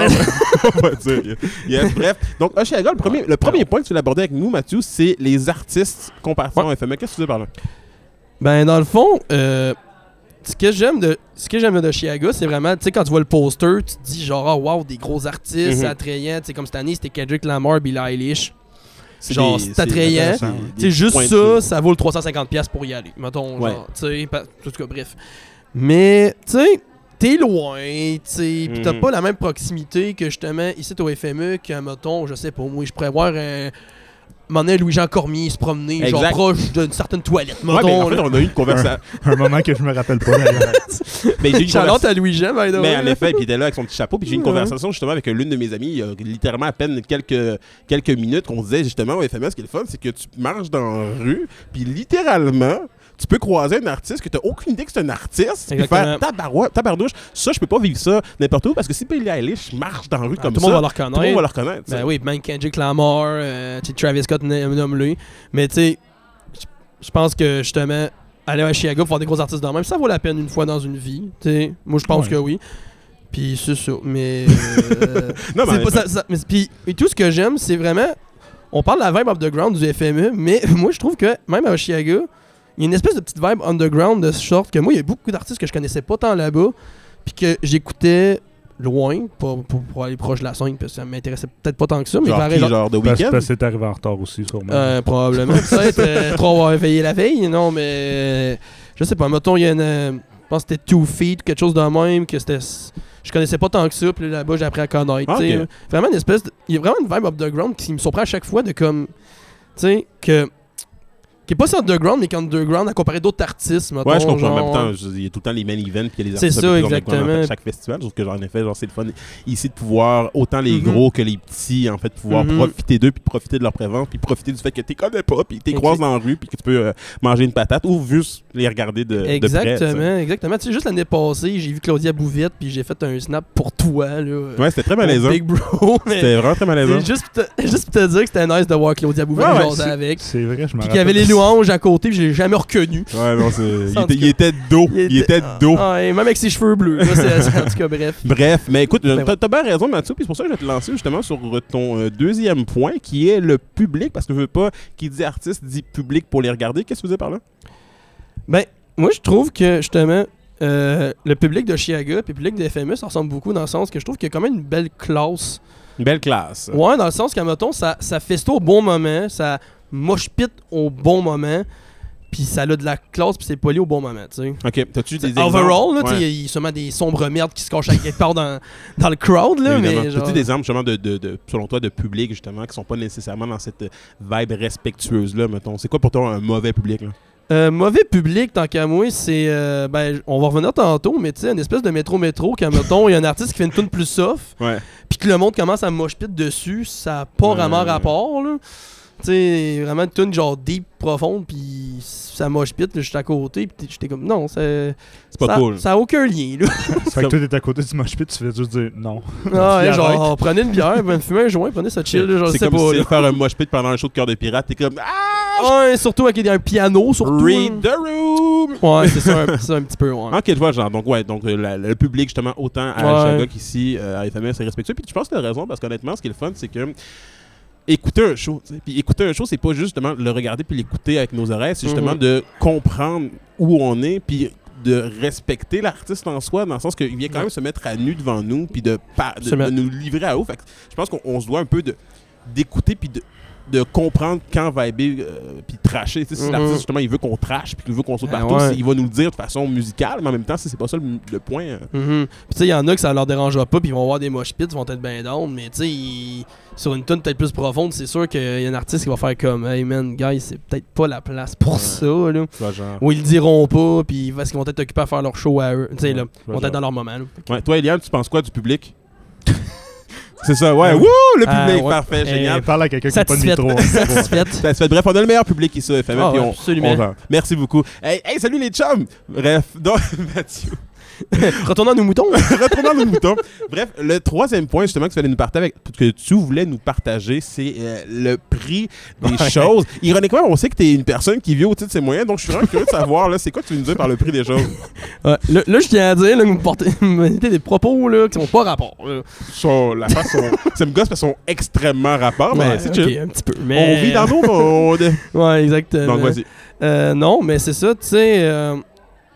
On va dire. Yes, bref. Donc, Oshiaga, le premier, le premier point que tu aborder avec nous, Mathieu, c'est les artistes compartiment FME. Qu'est-ce que tu veux par là? ben, dans le fond, euh, ce que j'aime de ce que j'aime de Chiaga, c'est vraiment, tu sais, quand tu vois le poster, tu te dis genre, oh, wow, des gros artistes, Mhm. c'est attrayant. Tu sais, comme cette année, c'était Kendrick Lamar, Billie Eilish. C'est Genre, c'est attrayant. sais, juste ça, de- ça vaut le 350$ pour y aller. Mettons, Ouais. genre, tu sais, tout cas, bref. Mais, tu sais, t'es loin, tu sais, pis t'as Mhm. pas la même proximité que justement ici au FME qu'un, mettons, je sais pas, moi, je pourrais voir un. Mon Louis-Jean Cormier se promener, genre Exact. proche d'une certaine toilette, Ouais, mettons. mais en fait, là. on a eu une conversation. Un moment que je me rappelle pas d'ailleurs. mais j'ai eu une Charlotte conversation- à Louis-Jean, by the Mais way, en là. effet, puis il était là avec son petit chapeau. Puis j'ai eu une Ouais. conversation justement avec l'une de mes amies, il y a littéralement à peine quelques, quelques minutes, qu'on disait justement au FMS, ce qui est le fun, c'est que tu marches dans la rue, puis littéralement, tu peux croiser un artiste que tu n'as aucune idée que c'est un artiste, Exactement. faire tabarouette, tabardouche. Ça, je peux pas vivre ça n'importe où, parce que si Billie Eilish marche dans la rue Ah, comme tout le ça, monde va tout le monde va le reconnaître. Ben oui, même Kendrick Lamar, euh, Travis Scott, nomme- nomme-le. Mais tu sais, je- pense que justement, aller à Chicago pour voir des gros artistes dans le même, ça vaut la peine une fois dans une vie. tu sais. Moi, je pense Ouais. que oui. Puis c'est ça. Mais. euh, Non, mais pas ça, ça- mais- puis, et tout ce que j'aime, c'est vraiment. On parle de la vibe underground du FME, mais moi, je trouve que même à Oshiaga, il y a une espèce de petite vibe underground de sorte que moi, il y a beaucoup d'artistes que je connaissais pas tant là-bas, puis que j'écoutais loin, pas pour, pour aller proche de la scène, parce que ça m'intéressait peut-être pas tant que ça, mais genre, pareil, qui, genre- genre de week-end? parce que arrivé en retard aussi, sûrement. euh, probablement. Peut-être euh, trop avoir veillé la veille, non, mais euh, je sais pas. Mettons, il y a une. euh, je pense que c'était Two Feet, quelque chose de même, que c'était. Je connaissais pas tant que ça, puis là, là-bas, j'ai appris à connaître. Ah, tu sais. ok. Vraiment une espèce de. Il y a vraiment une vibe underground qui me surprend à chaque fois de comme. Tu sais, que. Qui est pas si underground, mais qui est underground à comparer d'autres artistes, mettons. Ouais, je comprends. En genre, même temps, il y a tout le temps les main events puis il y a les C'est artistes ça, plus underground exactement. à chaque festival. Sauf que, genre, en effet, genre, c'est le fun ici de pouvoir, autant les Mhm. gros que les petits, en fait, pouvoir Mhm. profiter d'eux puis de profiter de leur présence puis profiter du fait que tu connais pas puis tu les croises dans la rue puis que tu peux euh, manger une patate ou juste les regarder de, de près. Exactement, exactement. Tu sais, juste l'année passée, j'ai vu Claudia Bouvette, puis j'ai fait un snap pour toi, là. Ouais, c'était très malaisant. Big Bro. C'était vraiment très malaisant. C'est juste, pour te- juste pour te dire que c'était nice de voir Claudia Bouvette Ouais, c'est- avec. C'est vrai, je me Puis rappelle. Qu'il louanges à côté, puis je l'ai jamais reconnu. Ouais, non, c'est... il, était, il dos. Il était de dos. Ah, et même avec ses cheveux bleus. là, c'est- c'est- en tout cas, bref. Bref, mais écoute, Ben t'as bien raison, Mathieu, puis c'est pour ça que je vais te lancer justement sur ton euh, deuxième point, qui est le public, parce que je veux pas qui dit artiste dit public pour les regarder. Qu'est-ce que tu veux dire par là? Ben, moi, je trouve que justement, euh, le public de Chiaga et le public de FME, ça ressemble beaucoup dans le sens que je trouve qu'il y a quand même une belle classe. Une belle classe. Ouais, dans le sens qu'à mettons, ça, ça festo au bon moment, ça moche pit au bon moment. puis ça a de la classe, puis c'est poli au bon moment, tu sais. Ok, t'as-tu des exemples? Overall, Ouais. il y a sûrement des sombres merdes qui se cachent à quelque part dans, dans le crowd, là, Évidemment. mais genre... T'as-tu des exemples justement de, de, de- selon toi de public justement qui sont pas nécessairement dans cette vibe respectueuse là mettons? C'est quoi pour toi un mauvais public là? Euh, mauvais public, tant qu'à moi, c'est. euh, ben, on va revenir tantôt, mais tu sais, une espèce de métro-métro, quand, mettons, il y a un artiste qui fait une tune plus soft, puis que le monde commence à moche pit dessus, ça n'a pas Ouais. vraiment rapport, là. Tu sais, vraiment une tune genre deep, profonde, puis ça moche pit, là, j'étais à côté, puis j'étais comme, non, c'est. c'est pas ça, cool Ça a aucun lien, là. Ça fait que toi, t'es à côté du mosh pit, tu fais juste dire non. Ah, ouais, genre, prenez une bière, ben, fumez un joint, prenez ça chill, là, genre, c'est comme pas, si là. faire un mosh pit pendant un show de cœur de pirate t'es comme ah Ouais, surtout avec un piano, surtout. read hein. the room Ouais, c'est ça, un- un petit peu, ouais. Ok, je vois, genre, donc, ouais, donc euh, la- le public, justement, autant à Ouais. Chaga qu'ici, euh, à FMS, c'est respectueux. Puis je pense que tu as raison, parce qu'honnêtement, ce qui est le fun, c'est que écouter un show, tu sais, puis écouter un show, c'est pas juste justement le regarder puis l'écouter avec nos oreilles, c'est justement Mhm. de comprendre où on est, puis de respecter l'artiste en soi, dans le sens qu'il vient quand même se mettre à nu devant nous, puis de, de, de nous livrer à haut. Fait que je pense qu'on on se doit un peu de d'écouter puis de de comprendre quand vibrer euh, puis tracher. Si Mhm. l'artiste, justement, il veut qu'on trache puis qu'il veut qu'on saute Ah partout, ouais. il va nous le dire de façon musicale, mais en même temps, c'est c'est pas ça le, le point. euh. Mhm. Puis tu sais, il y en a que ça leur dérangera pas, puis ils vont avoir des mosh pits, ils vont être bien down, mais tu sais, ils- sur une tune peut-être plus profonde, c'est sûr qu'il y a un artiste qui va faire comme Hey man, guys, c'est peut-être pas la place pour Ouais. ça, là. Genre- Ou ils le diront pas, puis parce qu'ils vont être occupés à faire leur show à eux. Tu sais, là, Ouais, ils vont genre. être dans leur moment, là. Ouais, toi, Eliane, tu penses quoi du public? C'est ça, ouais. Ah. Wouh, le Ah, public, ouais. parfait, Eh, génial. Parle à quelqu'un qui n'a pas de Satisfaite. micro. Satisfaite. Satisfait. Bref, on a le meilleur public ici, FMF, Ah puis ouais, on, absolument. on vend. Merci beaucoup. Hey, hey, salut les chums! Bref, donc, Mathieu, Retournons à nos moutons. Retournons à nos moutons. Bref, le troisième point, justement, que tu, voulais nous partager avec, que tu voulais nous partager, c'est euh, le prix des Ouais. choses. Ironiquement, on sait que tu es une personne qui vit au-dessus de ses moyens, donc je suis vraiment curieux de savoir, là, c'est quoi que tu veux nous dire par le prix des choses? Ouais, là, là, je tiens à dire, là, que vous portez des propos là, qui sont pas rapport. Sont- la façon, ça me gosse parce qu'ils sont extrêmement rapports, mais c'est ok, chill. un petit peu. Mais... On vit dans nos mondes. Ouais, exactement. Donc, vas-y. Euh, non, mais c'est ça, tu sais. euh,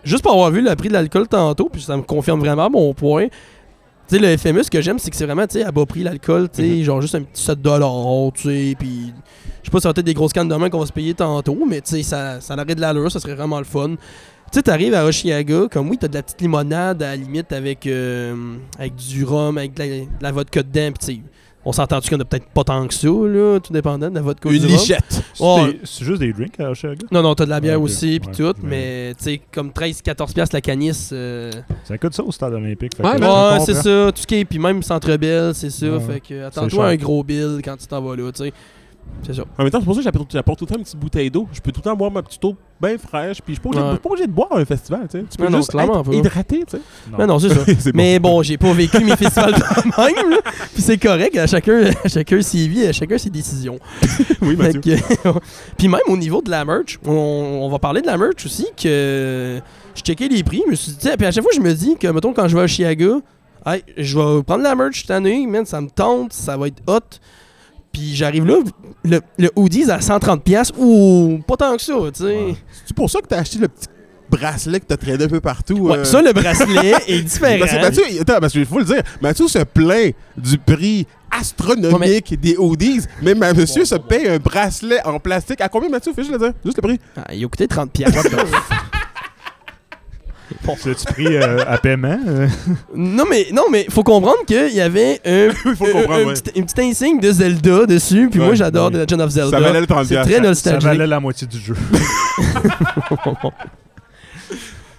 juste pour avoir vu le prix de l'alcool tantôt, puis ça me confirme vraiment mon point. Tu sais, le FME, ce que j'aime, c'est que c'est vraiment, tu sais, à bas prix l'alcool, tu sais, Mhm. genre juste un petit 7 tu sais, puis je sais pas, ça va être des grosses cannes de main qu'on va se payer tantôt, mais tu sais, ça, ça aurait de l'allure, ça serait vraiment le fun. Tu sais, t'arrives à Oshiaga, comme oui, t'as de la petite limonade à la limite avec, euh, avec du rhum, avec de la, de la vodka dedans, puis tu sais, on s'entend-tu qu'on a peut-être pas tant que ça, là, tout dépendant de vodka ou Une lichette. C'est- juste des drinks à Oshiaga? Non, non, t'as de la bière Ah, aussi, puis Ouais, tout, mais tu sais, comme 13-14$ piastres la canisse. euh, Ça coûte ça au stade olympique. fait Ouais, Ouais, c'est ça, tout ce qui est, puis même Centre Bell, c'est ça, Ouais, fait que attends-toi un gros bill quand tu t'en vas là, tu sais. C'est ça. En même temps, c'est pour ça que j'apporte tout le temps une petite bouteille d'eau. Je peux tout le temps boire ma petite eau bien fraîche. Puis je suis pas obligé, Ouais. je suis pas obligé de boire à un festival. Tu sais. Tu peux Non, non, juste clairement être hydraté. Tu sais. Non. Mais non, c'est ça. Bon. Mais bon, j'ai pas vécu mes festivals de même, là. Puis c'est correct, à chacun, à chacun ses vies, à chacun ses décisions. oui, Mathieu. que- puis même au niveau de la merch, on, on va parler de la merch aussi, que je checkais les prix, je me suis dit, puis à chaque fois je me dis que, mettons, quand je vais à Chiaga, hey, je vais prendre la merch cette année, man, ça me tente, ça va être hot. Puis j'arrive là, le, le hoodies à 130$, piastres, ou pas tant que ça, tu sais. Ouais. C'est pour ça que t'as acheté le petit bracelet que t'as traîné un peu partout. Ouais, euh, ça, le bracelet est différent. Parce que Mathieu, il- attends, parce qu'il faut le dire, Mathieu se plaint du prix astronomique des Oldies, mais ma monsieur se paye un bracelet en plastique. À combien, Mathieu? Fais juste le dire. Juste le prix. Ah, il a coûté 30$. piastres. C'est-tu pris euh, à paiement? euh? non, mais non, mais faut comprendre qu'il y avait un, faut comprendre, un ouais. petit- une petite insigne de Zelda dessus. Puis Ouais, moi, j'adore. The Legend of Zelda. Ça valait le 30 C'est piastres. très Ça nostalgique. valait la moitié du jeu.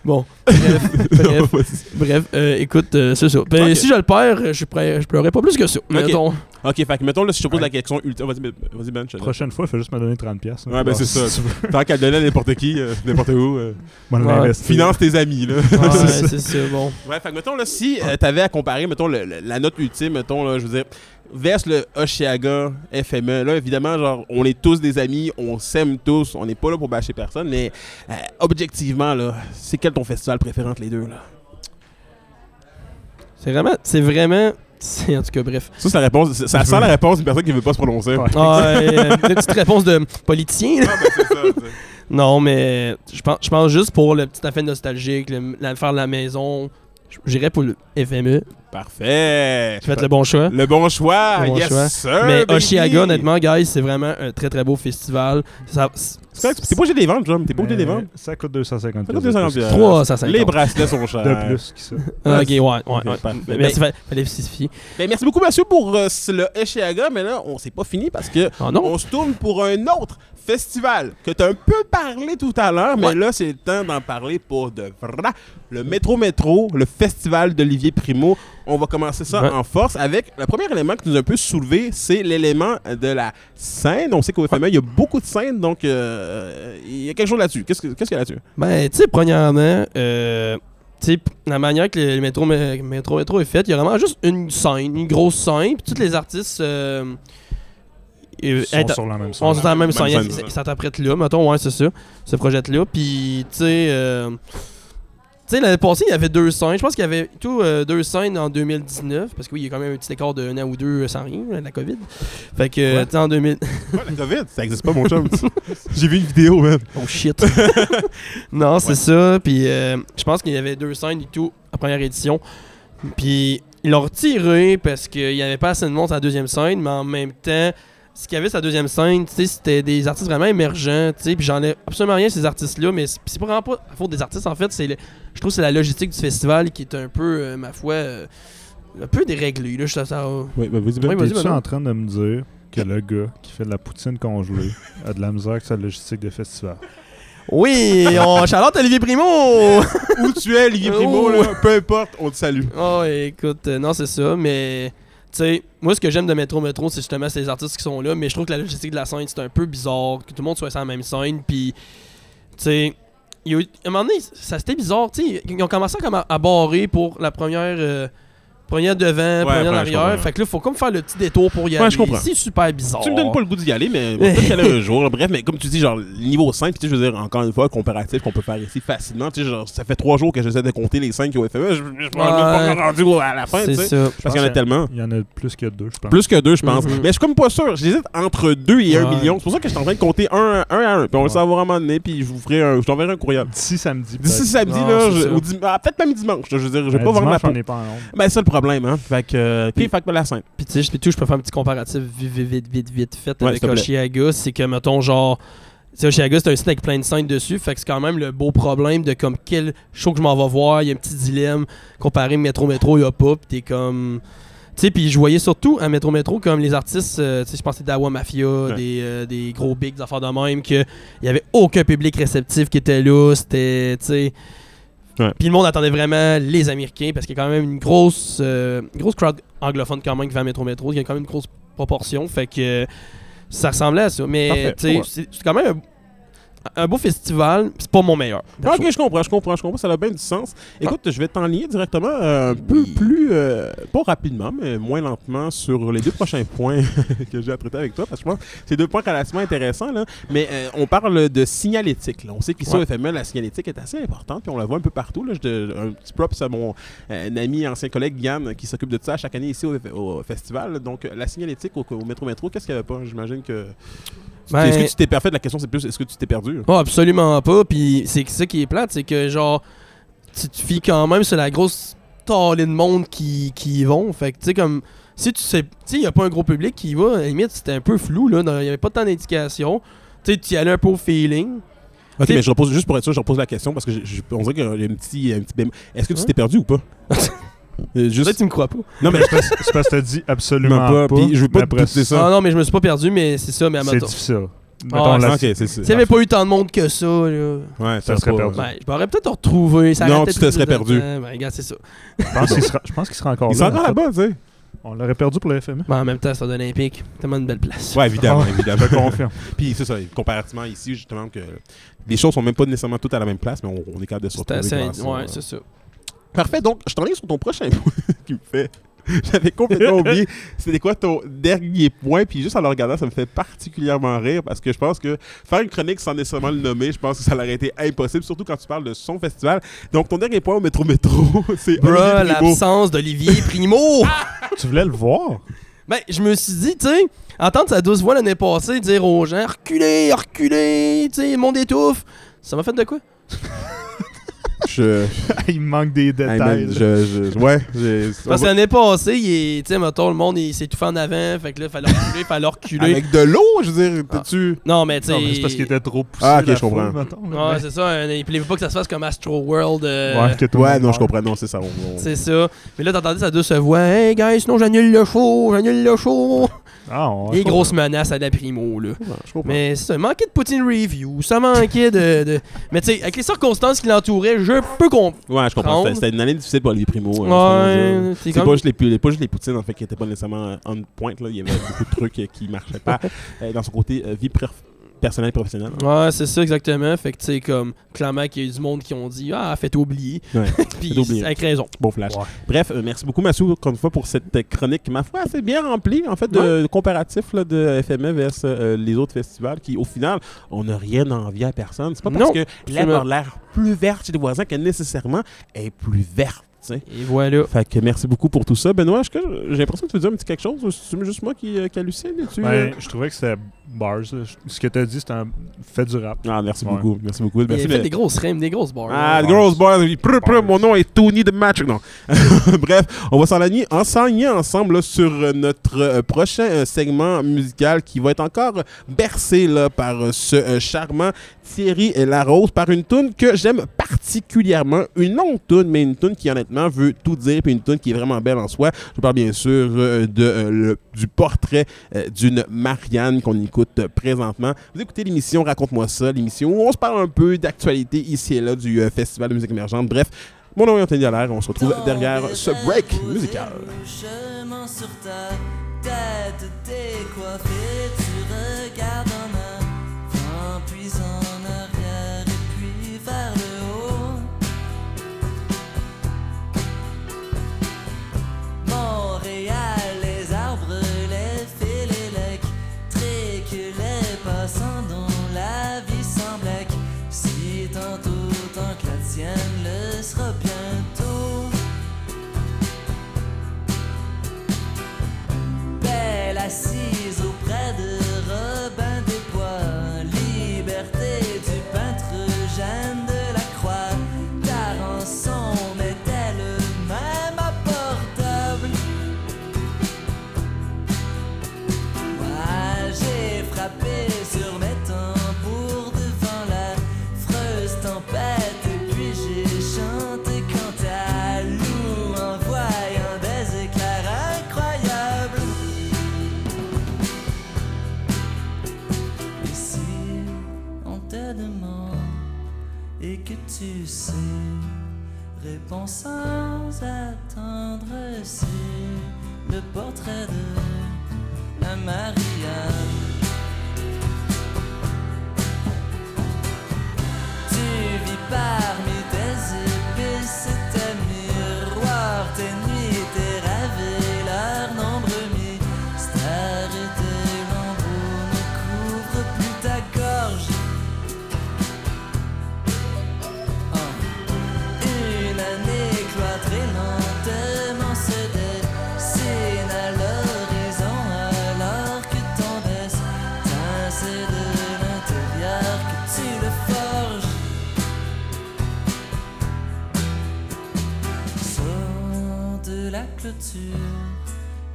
Bon, bref, bref, bref euh, écoute, euh, c'est ça. Ben, Ok. Si je le perds, je, je pleurerai pas plus que ça. Mettons. Ok, fait que mettons, là, si je te pose Ouais. la question ultime. Vas-y, ben, Ben. Prochaine fois, il faut juste me donner 30$. pièces. Ouais, ben, c'est ça. Tant qu'à le donner à n'importe qui, euh, n'importe où, euh, Ouais. finance tes amis, là. Ouais, C'est ça. bon. Ouais, fait que mettons là, si euh, t'avais à comparer, mettons, le- le- la note ultime, mettons, là, je veux dire, vers le Oshiaga FME, là, évidemment, genre, on est tous des amis, on s'aime tous, on n'est pas là pour bâcher personne, mais euh, objectivement, là, c'est quel ton festival préféré entre les deux, là? C'est vraiment, c'est vraiment, c'est en tout cas, bref. Ça, c'est la réponse, ça- sent la réponse d'une personne qui veut pas se prononcer. Ouais. Ah, euh, une petite réponse de politicien. là. Ah, ben, ça. Non, mais je pense, je pense juste pour le petit affaire nostalgique, le, la, faire de la maison, j'irais pour le FME. Parfait. Tu fais le bon choix? Le bon choix. Le bon yes, choix. sir, Mais baby. Oshiaga, honnêtement, guys, c'est vraiment un très très beau festival. Ça, T'es pas obligé de les vendre, John. T'es pas obligé de les vendre. Ça coûte 250 Ça coûte pièces de 250 plus. pièces. 350. Les bracelets sont chers. De plus que ça. Ah, ok, ouais, ouais. Mais, Ben- fallait, spécifier. Ben, merci beaucoup, monsieur, pour euh, le Oshiaga. Mais là, on s'est pas fini parce que Ah non? on se tourne pour un autre festival que tu as un peu parlé tout à l'heure, mais Ouais. là, c'est le temps d'en parler pour de vrai. Le Métro Métro, le festival d'Olivier Primo. On va commencer ça Ouais. en force avec le premier élément qui nous a un peu soulevé, c'est l'élément de la scène. On sait qu'au FME, il y a beaucoup de scènes, donc euh, il y a quelque chose là-dessus. Qu'est-ce que- qu'est-ce qu'il y a là-dessus? Ben, tu sais, premièrement, euh, tu sais, p- la manière que le métro, mé- métro métro est fait, il y a vraiment juste une scène, une grosse scène, puis tous les artistes euh, euh, Ils sont sur la même on scène. sont dans la même Même scène, ils s'interprètent là, mettons, ouais, c'est ça, se projettent là, puis tu sais, euh, tu sais, l'année passée, il y avait deux scènes, je pense qu'il y avait tout euh, deux scènes en 2019, parce que oui, il y a quand même un petit écart d'un an ou deux sans rien, la COVID, fait que, Ouais. tu sais, en 2000... Ouais, la COVID, ça existe pas, mon chum. J'ai vu une vidéo, man. Oh shit. non, c'est ça. Puis euh, je pense qu'il y avait deux scènes et tout à première édition. Puis ils l'ont retiré parce qu'il n'y avait pas assez de monde à la deuxième scène, mais en même temps, ce qu'il y avait la deuxième scène, tu sais, c'était des artistes vraiment émergents, tu sais, puis j'en ai absolument rien ces artistes-là, mais c'est vraiment pas la faute des artistes, en fait, c'est je trouve que c'est la logistique du festival qui est un peu, euh, ma foi, euh, un peu déréglée, là, je ça, ça- Oui, vas-y, Oui, vas-y, Es-tu Manon. en train de me dire que le gars qui fait de la poutine congelée a de la misère avec sa logistique de festival? Oui, on Charlotte Olivier Primo! Où tu es, Olivier Primo, là, peu importe, on te salue. Oh, écoute, euh, non, c'est ça, mais sais, moi, ce que j'aime de Métro Métro, c'est justement ces artistes qui sont là, mais je trouve que la logistique de la scène, c'est un peu bizarre, que tout le monde soit sur la même scène, puis tu sais, à un moment donné, ça c'était bizarre, tu sais, ils ont commencé comme à, à barrer pour la première. euh, Première devant, première arrière. Fait que là, faut comme faire le petit détour pour y Ouais, aller. je comprends. C'est super bizarre. Tu me donnes pas le goût d'y aller, mais peut-être y aller un jour. là. Bref, mais comme tu dis, genre, niveau 5, puis tu sais, je veux dire, encore une fois, comparatif qu'on peut faire ici facilement. Tu sais, genre, ça fait trois jours que j'essaie de compter les 5 qui ont FME. Je je pas rendu à la fin, C'est tu sais. ça. Parce qu'il y en a tellement. Il y en a plus que deux, je pense. Plus que deux, je pense. Mhm. Mais je suis comme pas sûr. J'hésite entre 2 et 1 Ouais. million. C'est pour ça que je suis en train de compter 1 un à 1. Puis on va le savoir à un moment donné, puis je vous ferai un. Je t'enverrai un courriel. D'ici samedi. D'ici samedi, Non, là, ou ah, peut-être même dimanche. Je veux dire, je vais Euh, pas vendre ma dimanche, peau. on n'est pas en nombre. Ben, c'est ça le problème, hein. Fait que. euh, Puis- fait que la scène. Puis tu sais, puis tout, je peux faire un petit comparatif vite, vite, vite, vite, vite fait Ouais, avec. Oshiaga. C'est que, mettons, genre, tu sais, Oshiaga, c'est un site avec plein de scènes dessus. Fait que c'est quand même le beau problème de comme quel show que je m'en vais voir. Il y a un petit dilemme comparé Métro Métro, il y a pas. Puis t'es comme. Tu sais, puis je voyais surtout à Métro Métro comme les artistes, euh, tu sais, je pensais Dawa Mafia, des, euh, des gros bigs, des affaires de même, qu'il y avait aucun public réceptif qui était là. C'était, tu sais. Ouais. Puis le monde attendait vraiment les Américains parce qu'il y a quand même une grosse, euh, grosse crowd anglophone quand même qui va à Métro Métro. Il y a quand même une grosse proportion. Fait que euh, ça ressemblait à ça. Mais Ouais. c'est quand même un, beau festival. C'est pas mon meilleur. Ah, ok, je comprends, je comprends, je comprends, ça a bien du sens. Écoute, je vais t'enligner directement euh, un peu plus, euh, pas rapidement, mais moins lentement sur les deux prochains points que j'ai à traiter avec toi, parce que je pense que c'est deux points relativement intéressants. Là. Mais euh, on parle de signalétique. Là. On sait qu'ici Ouais. au FME, la signalétique est assez importante, puis on la voit un peu partout. Là. Je un petit props à mon ami, ancien collègue Yann, qui s'occupe de ça chaque année ici au, au festival. Donc, la signalétique au, au métro métro, qu'est-ce qu'il n'y avait pas? J'imagine que. Ben- Est-ce que tu t'es perdu? La question, c'est plus est-ce que tu t'es perdu? Oh, absolument pas. Puis c'est ça qui est plate, c'est que genre, tu te fies quand même sur la grosse tablée de monde qui, qui y vont. Fait que tu sais, comme, si tu sais, tu sais, il n'y a pas un gros public qui y va, à la limite, c'était un peu flou, là. Il n'y avait pas tant d'indications. Tu sais, tu y allais un peu au feeling. Ok, mais je repose juste pour être sûr, je repose la question parce que je, je- on dirait qu'il y a un petit, un petit bémol. Est-ce que tu Ouais. t'es perdu ou pas? Juste. Peut-être que tu me crois pas. Non, mais C'est parce que t'as dit absolument pas, pas. puis je veux pas te pousser ça. Ah non, mais je me suis pas perdu, mais c'est ça, mais à C'est difficile. Ah, Mettons, la- ok, c'est c'est- S'il n'y avait pas eu tant de monde que ça, là, Ouais, Ça ça serait pas- perdu. ben, je m'aurais peut-être retrouvé. Ça Non, tu te serais perdu. Ben, regarde, c'est ça. Je pense qu'il sera, je pense qu'il sera encore Il là. en fait. là-bas, tu sais. On l'aurait perdu pour le FME. Ben, en même temps, c'est un olympique. Tellement une belle place. Ouais, évidemment, Ah, évidemment. Je confirme. Puis c'est ça, comparativement ici, justement, que les choses sont même pas nécessairement toutes à la même place, mais on, on est capable de se C'est retrouver. assez. Ouais, c'est ça. Parfait, donc je t'en ai sur ton prochain point qui me fait. J'avais complètement oublié c'était quoi ton dernier point, puis juste en le regardant, ça me fait particulièrement rire parce que je pense que faire une chronique sans nécessairement le nommer, je pense que ça aurait été impossible, surtout quand tu parles de son festival. Donc ton dernier point au métro métro, c'est Bruh, Olivier Primo. l'absence d'Olivier Primo! tu voulais le voir? ben, je me suis dit, tu sais, entendre sa douce voix l'année passée dire aux gens, reculez, reculez, tu sais, le monde étouffe. Ça m'a fait de quoi? Je je. il manque des Hey, détails. man, là. je, je- ouais, Parce que l'année passée, il tu sais, mettons, le monde il s'est tout fait en avant, fait que là, fallait reculer, fallait reculer. Avec de l'eau, je veux dire, t'es-tu. Non, mais tu sais. Non, c'est parce qu'il était trop poussé. Ah, ok, je comprends. Ouais, c'est ça. euh, il voulait pas que ça se fasse comme Astro World. euh, Ouais, que Ouais, non, je comprends. Non, c'est ça. on- C'est ça. Mais là, t'entendais sa douce voix. Hey, guys, sinon j'annule le show, j'annule le show. Ah, on- Les grosses menaces à la primo, là. Ouais. Mais ça, manquait de Poutine Review, ça manquait de. de- Mais tu sais, avec les circonstances qui l'entouraient, je peux comprendre. Ouais, je comprends. C'était- une année difficile pour Olivier Primo. Ouais, c'est comme. pas, juste les, pas juste les poutines en fait qui étaient pas nécessairement on point là, il y avait beaucoup de trucs euh, qui marchaient pas euh, dans son côté euh, vie per- personnelle et professionnelle. Ouais, c'est ça exactement. Fait que tu sais, comme, clairement qu'il y a eu du monde qui ont dit Ah, faites oublier. Ouais. Puis oublier. avec raison. Bon flash. Ouais. Bref, euh, merci beaucoup Massou encore une fois pour cette euh, chronique ma foi assez bien remplie en fait de, de comparatif là, de FME vs euh, les autres festivals qui au final on n'a rien à envier à personne. C'est pas parce Non, que l'herbe a l'air plus verte chez les voisins que nécessairement est plus verte. Et voilà. Fait que merci beaucoup pour tout ça. Benoît, j'ai l'impression que tu veux dire un petit quelque chose? Ou c'est juste moi qui, euh, qui hallucine? Tu, euh? Ben, je trouvais que c'était bars. là. Ce que t'as dit, c'était un fait du rap. Ah, merci Ouais. beaucoup. Merci beaucoup. Il a Merci. fait le- des grosses rimes, des grosses bars. Ah. Girls Boys, oui, prr, prr, mon nom est Tony de Match. Non. Bref, on va s'enligner enseigner ensemble là, sur euh, notre euh, prochain euh, segment musical qui va être encore bercé là, par ce euh, charmant Thierry Larose, par une tune que j'aime particulièrement. Une longue tune, mais une tune qui honnêtement veut tout dire, puis une tune qui est vraiment belle en soi. Je parle bien sûr euh, de, euh, le- du portrait euh, d'une Marianne qu'on écoute euh, présentement. Vous écoutez l'émission Raconte-moi ça, l'émission où on se parle un peu d'actualité ici et là du euh, Festival de musique émergente. Bref, mon nom est Anthony on se retrouve derrière ce break musical. Chemin sur ta tête décoiffée, tu regardes en avant, puis le sera bientôt. Belle assise auprès de Robin des Bois, liberté du peintre Jeanne de la Croix. Ta rançon est-elle même abordable? Moi j'ai frappé sais, réponds sans attendre, c'est le portrait de la Marianne.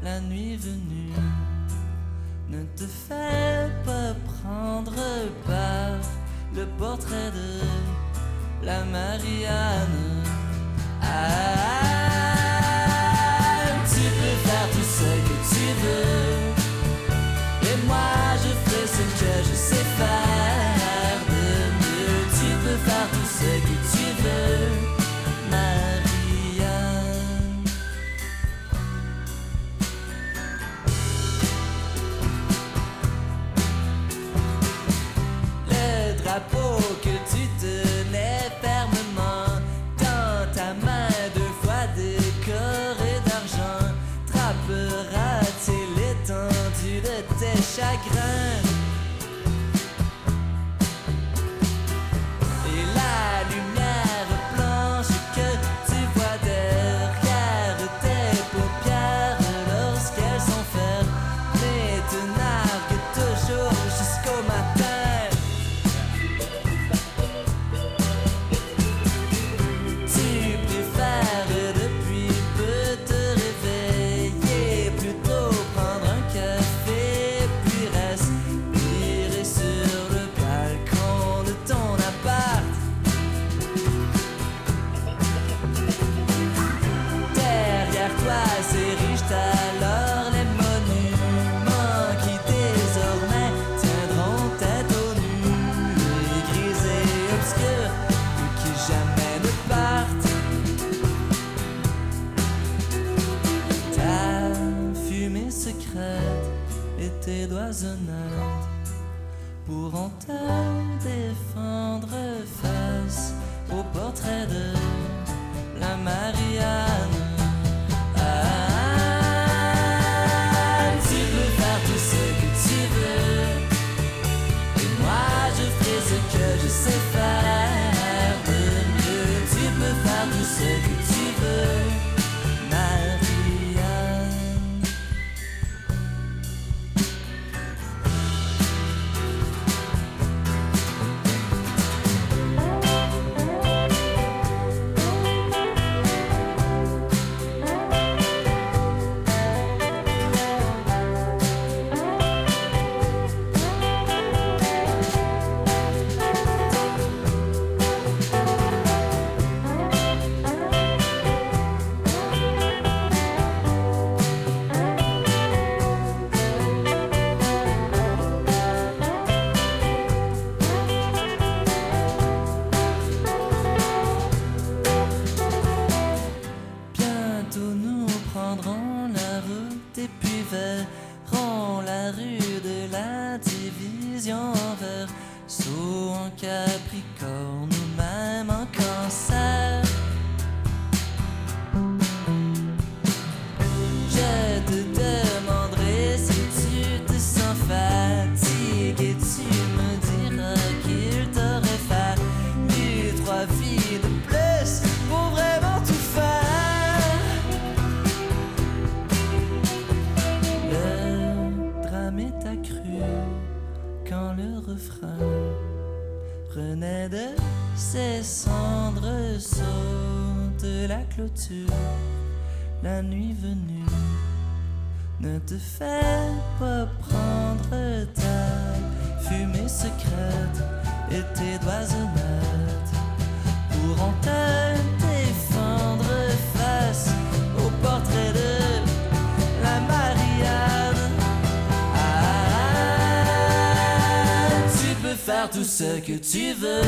La nuit venue. Ne te fais pas prendre par le portrait de la Marianne. Que tu tenais fermement dans ta main deux fois décoré d'argent. Trappera-t-il l'étendue de tes chagrins? Pourront te fais pas prendre ta fumée secrète et tes doigts honnêtes pourront te défendre face au portrait de la Marianne. Ah, tu peux faire tout ce que tu veux,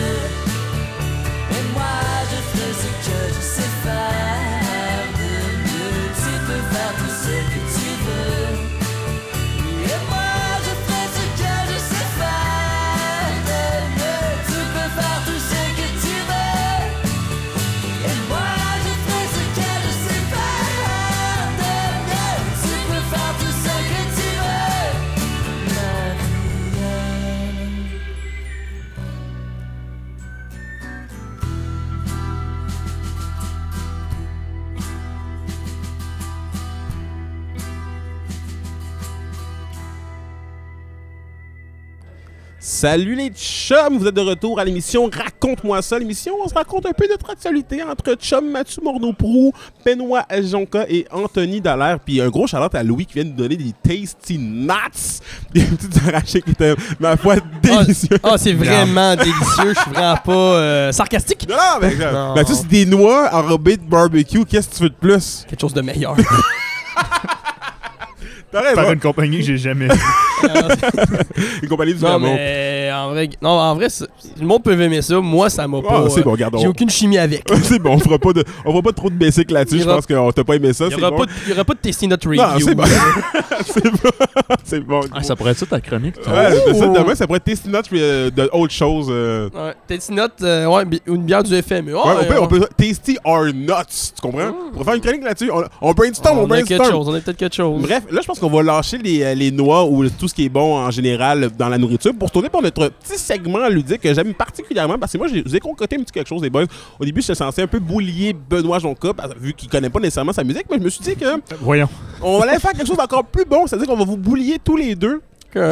Salut les chums, vous êtes de retour à l'émission Raconte-moi ça. L'émission où on se raconte un peu de notre actualité entre chum Mathieu Morneau-Prou, Benoît Jonca et Anthony Dallaire. Puis un gros shout à Louis qui vient de nous donner des tasty nuts, des petites arrachées qui étaient, ma foi, délicieuses. Ah, c'est vraiment délicieux. Je suis vraiment pas euh, sarcastique. Non, mais Non. Mathieu, c'est des noix enrobées de barbecue. Qu'est-ce que tu veux de plus? Quelque chose de meilleur. T'as raison. Par une compagnie que j'ai jamais Une compagnie du non, mais en vrai, non, en vrai, c'est- le monde peut aimer ça. Moi, ça m'a Ah, pas. c'est euh, bon, regarde. J'ai on- aucune chimie avec. c'est bon, on fera pas de, on fera pas trop de basic là-dessus. Je pense qu'on t'a pas aimé ça. Il C'est n'y aura, bon. pas de- il y aura pas de Tasty Nut Review. Non, c'est bon. c'est bon. C'est bon. Ah, ça pourrait être ça ta chronique. Ouais, ça, demain, ça pourrait être Tasty Nuts euh, de autre chose. euh. Ouais, Tasty Nut, euh, ouais, une bière du FME. Ouais, on, peut, on peut Tasty or Nuts, tu comprends? Pour faire une chronique là-dessus, on, on brainstorm, on, on a quelque brainstorm. chose, on a peut-être quelque chose. Bref, là, je pense qu'on va lâcher les, euh, les noix ou tout ce qui est bon en général dans la nourriture pour tourner pour notre petit segment ludique que j'aime particulièrement parce que moi, j'ai- je vous ai concocté un petit quelque chose, les boys. Au début, j'étais censé un peu boulier Benoît Jonca parce- vu qu'il connaît pas nécessairement sa musique, mais je me suis dit que Voyons. on allait faire quelque chose d'encore plus bon, c'est-à-dire qu'on va vous boulier tous les deux.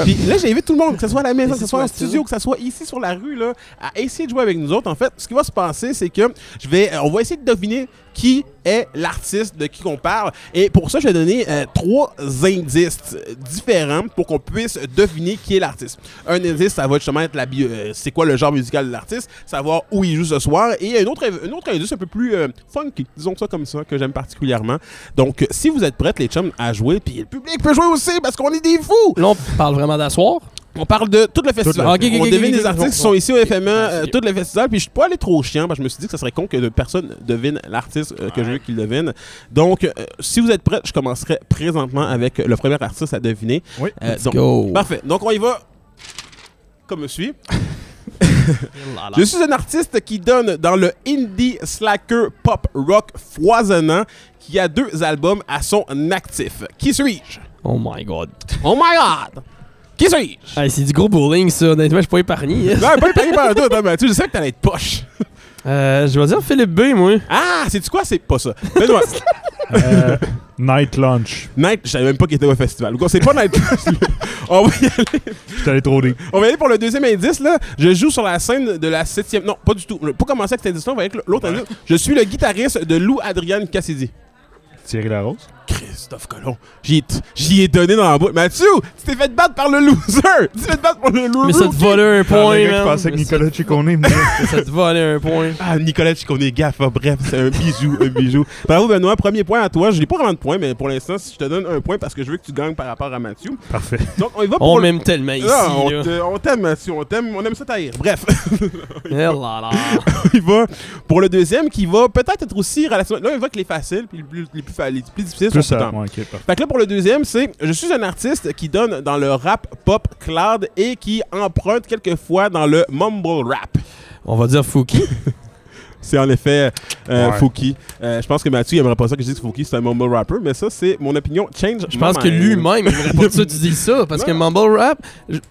Puis là, j'invite tout le monde, que ce soit à la maison, que ce soit en studio, que ce soit ici sur la rue, là, à essayer de jouer avec nous autres. En fait, ce qui va se passer, c'est que je vais, euh, on va essayer de deviner qui est l'artiste de qui on parle. Et pour ça, je vais donner euh, trois indices différents pour qu'on puisse deviner qui est l'artiste. Un indice, ça va justement être la euh, c'est quoi le genre musical de l'artiste, savoir où il joue ce soir. Et un autre, un autre indice un peu plus euh, funky, disons ça comme ça, que j'aime particulièrement. Donc, si vous êtes prêts, les chums, à jouer, puis le public peut jouer aussi parce qu'on est des fous! Là, on parle vraiment d'asseoir. On parle de tout le festival. le- on devine ok, artistes qui sont ici au FME, euh, tout le festival. Puis je suis pas allé trop chiant parce que je me suis dit que ça serait con que personne devine l'artiste euh, que je veux qu'il devine. Donc, euh, si vous êtes prêts, je commencerai présentement avec le premier artiste à deviner. Oui. Euh, Let's donc, go. Parfait. Donc, on y va comme suit. Je suis un artiste qui donne dans le indie slacker pop rock foisonnant qui a deux albums à son actif. Qui suis-je? Oh my god. Oh my god! Qui suis-je? Hey, c'est du gros bowling, ça. Honnêtement, je suis pas épargné. Non, pas épargné par tout, hein, Mathieu. Je sais que t'allais être poche. Euh, je vais dire Philippe B, moi. Ah, c'est-tu quoi? C'est pas ça. Benoît, Euh, Night Lunch. Night, je savais même pas qu'il était au festival. C'est pas Night. on, va y aller. Je trop on va y aller pour le deuxième indice. Là. Je joue sur la scène de la septième. Non, pas du tout. Pour commencer avec cet indice-là, on va avec l'autre indice. Je suis le guitariste de Lou Adrian Cassidy. Thierry Larose. Christophe Colomb. J'y ai, donné dans la boîte. Mathieu, tu t'es fait battre par le loser. Tu t'es fait battre par le loser. Mais ça te volait un Ah, point, man. qui pensait que Mais Nicolas Ciccone venait. ça- te volait un point. Ah, Nicolas Ciccone, gaffe. ah, Bref, c'est un bijou, un bijou. Bravo, Benoît. Premier point à toi. Je n'ai pas vraiment de points, mais pour l'instant, si je te donne un point parce que je veux que tu gagnes par rapport à Mathieu. Parfait. Donc, on y va pour On le- m'aime tellement ici, Non, on on t'aime, Mathieu. On t'aime. On aime ça taire. Bref, Eh là là. il va pour le deuxième qui va peut-être être aussi relativement. Là, il va que les faciles, puis les plus, les plus, les plus difficiles Plus tard. Ouais, ok, parfait. Fait que là, pour le deuxième, c'est Je suis un artiste qui donne dans le rap pop cloud et qui emprunte quelquefois dans le mumble rap. On va dire Fouki. C'est en effet euh, Ouais. Fouki. Euh, je pense que Mathieu il aimerait pas ça que je dise que Fouki c'est un mumble rapper, mais ça, c'est mon opinion. Change. Je pense que lui-même, il aimerait pas que ça, tu dis ça. Parce que mumble rap,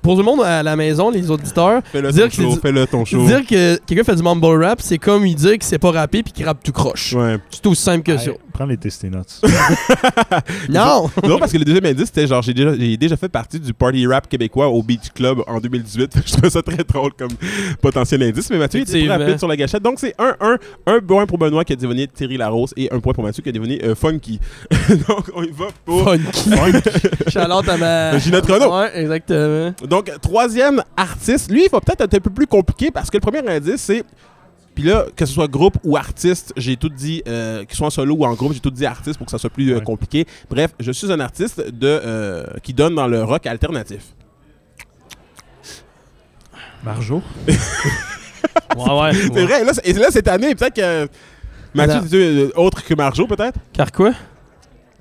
pour tout le monde à la maison, les auditeurs, Fais-le dire ton que show. ton show. dire que quelqu'un fait du mumble rap, c'est comme il dit que c'est pas rappé puis qu'il rappe tout croche. Ouais. C'est aussi simple que ça. Prends les testé notes. Non! non, parce que le deuxième indice, c'était genre, j'ai déjà, j'ai déjà fait partie du party rap québécois au Beach Club en 2018. je trouvais ça très drôle comme potentiel indice. Mais Mathieu était très Effectivement. rapide sur la gâchette. Donc, c'est 1-1. Un point pour Benoît qui a deviné Thierry Larose et un point pour Mathieu qui a deviné euh, Funky. Donc, on y va pour. Funky. Charlotte à ma. Ginette Renault. Ouais, exactement. Donc, troisième artiste. Lui, il va peut-être être un peu plus compliqué parce que le premier indice, c'est. Puis là, que ce soit groupe ou artiste, j'ai tout dit, euh, qu'ils soient en solo ou en groupe, j'ai tout dit artiste pour que ça soit plus euh, Ouais. compliqué. Bref, je suis un artiste de, euh, qui donne dans le rock alternatif. Marjo. Ouais, ouais. C'est vrai, là, et là, cette année, peut-être que. Mathieu, euh, autre que Marjo, peut-être? Car quoi?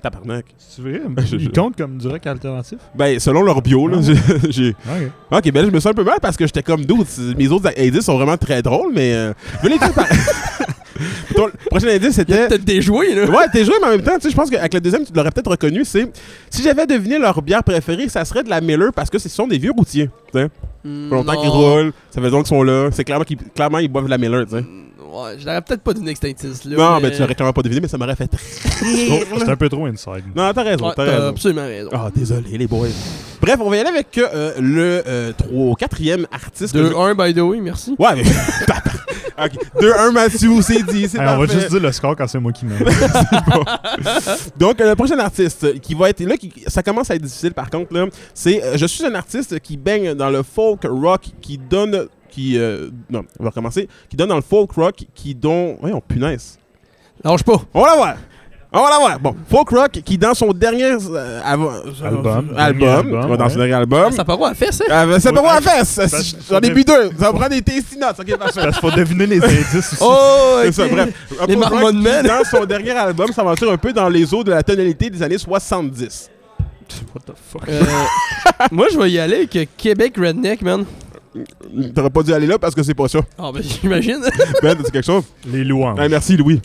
Tabarnak. C'est vrai? Je- je- Il compte comme du rock alternatif? Ben, selon leur bio, là, Ah. j'ai- j'ai. Ok. Ok, ben là, je me sens un peu mal parce que j'étais comme d'autres. Mes autres indices sont vraiment très drôles, mais. Euh, je dire par. Ton- le prochain indice, c'était. peut-être des jouets, là. Ouais, t'es joué, mais en même temps, tu sais, je pense qu'avec le deuxième, tu l'aurais peut-être reconnu. C'est si j'avais deviné leur bière préférée, ça serait de la Miller parce que ce sont des vieux routiers. Tu sais, ça Mm, fait longtemps qu'ils roulent, ça fait longtemps qu'ils sont là. C'est clairement qu'ils clairement, ils boivent de la Miller, tu sais. Ouais, je l'aurais peut-être pas donné extinctis, là. Non, mais tu l'aurais clairement pas deviné, mais ça m'aurait fait. Oh, C'est un peu trop inside. Non, t'as raison, Ouais, t'as t'as raison. absolument raison. Ah, désolé, les boys. Bref, on va y aller avec euh, le euh, trois- quatrième artiste. que je- 2-1, by the way, merci. Ouais, mais. ok. 2-1, Mathieu, c'est dit. C'est on va juste dire le score quand c'est moi qui mène. Donc, euh, le prochain artiste qui va être là, qui, ça commence à être difficile par contre, là, c'est euh, je suis un artiste qui baigne dans le folk rock, qui donne. Qui, euh, non, on va recommencer. Qui donne dans le folk rock, qui donne. Voyons, punaise. Lâche pas. On va la voir. On va la voir. Bon, folk rock, qui dans son dernier euh, avant- Album. album, Dernier album, ouais, dans son ouais. dernier album. Ça part à fait, ça? Ah, ben, ça peut Ouais, pas ah, fesse. J'en ai bu deux. Ça va prendre des tasty notes. Ok, parfait. Parce qu'il faut deviner les indices aussi. Oh, C'est ok. ça, bref. Les rock qui, Men. Dans son dernier album, s'aventure un peu dans les eaux de la tonalité des années 70. What the fuck? Euh, moi, je vais y aller avec euh, Québec Redneck, man. T'aurais pas dû aller là parce que c'est pas ça. Ah, ben, j'imagine. Ben, c'est quelque chose? Les louanges. Ah, merci, Louis.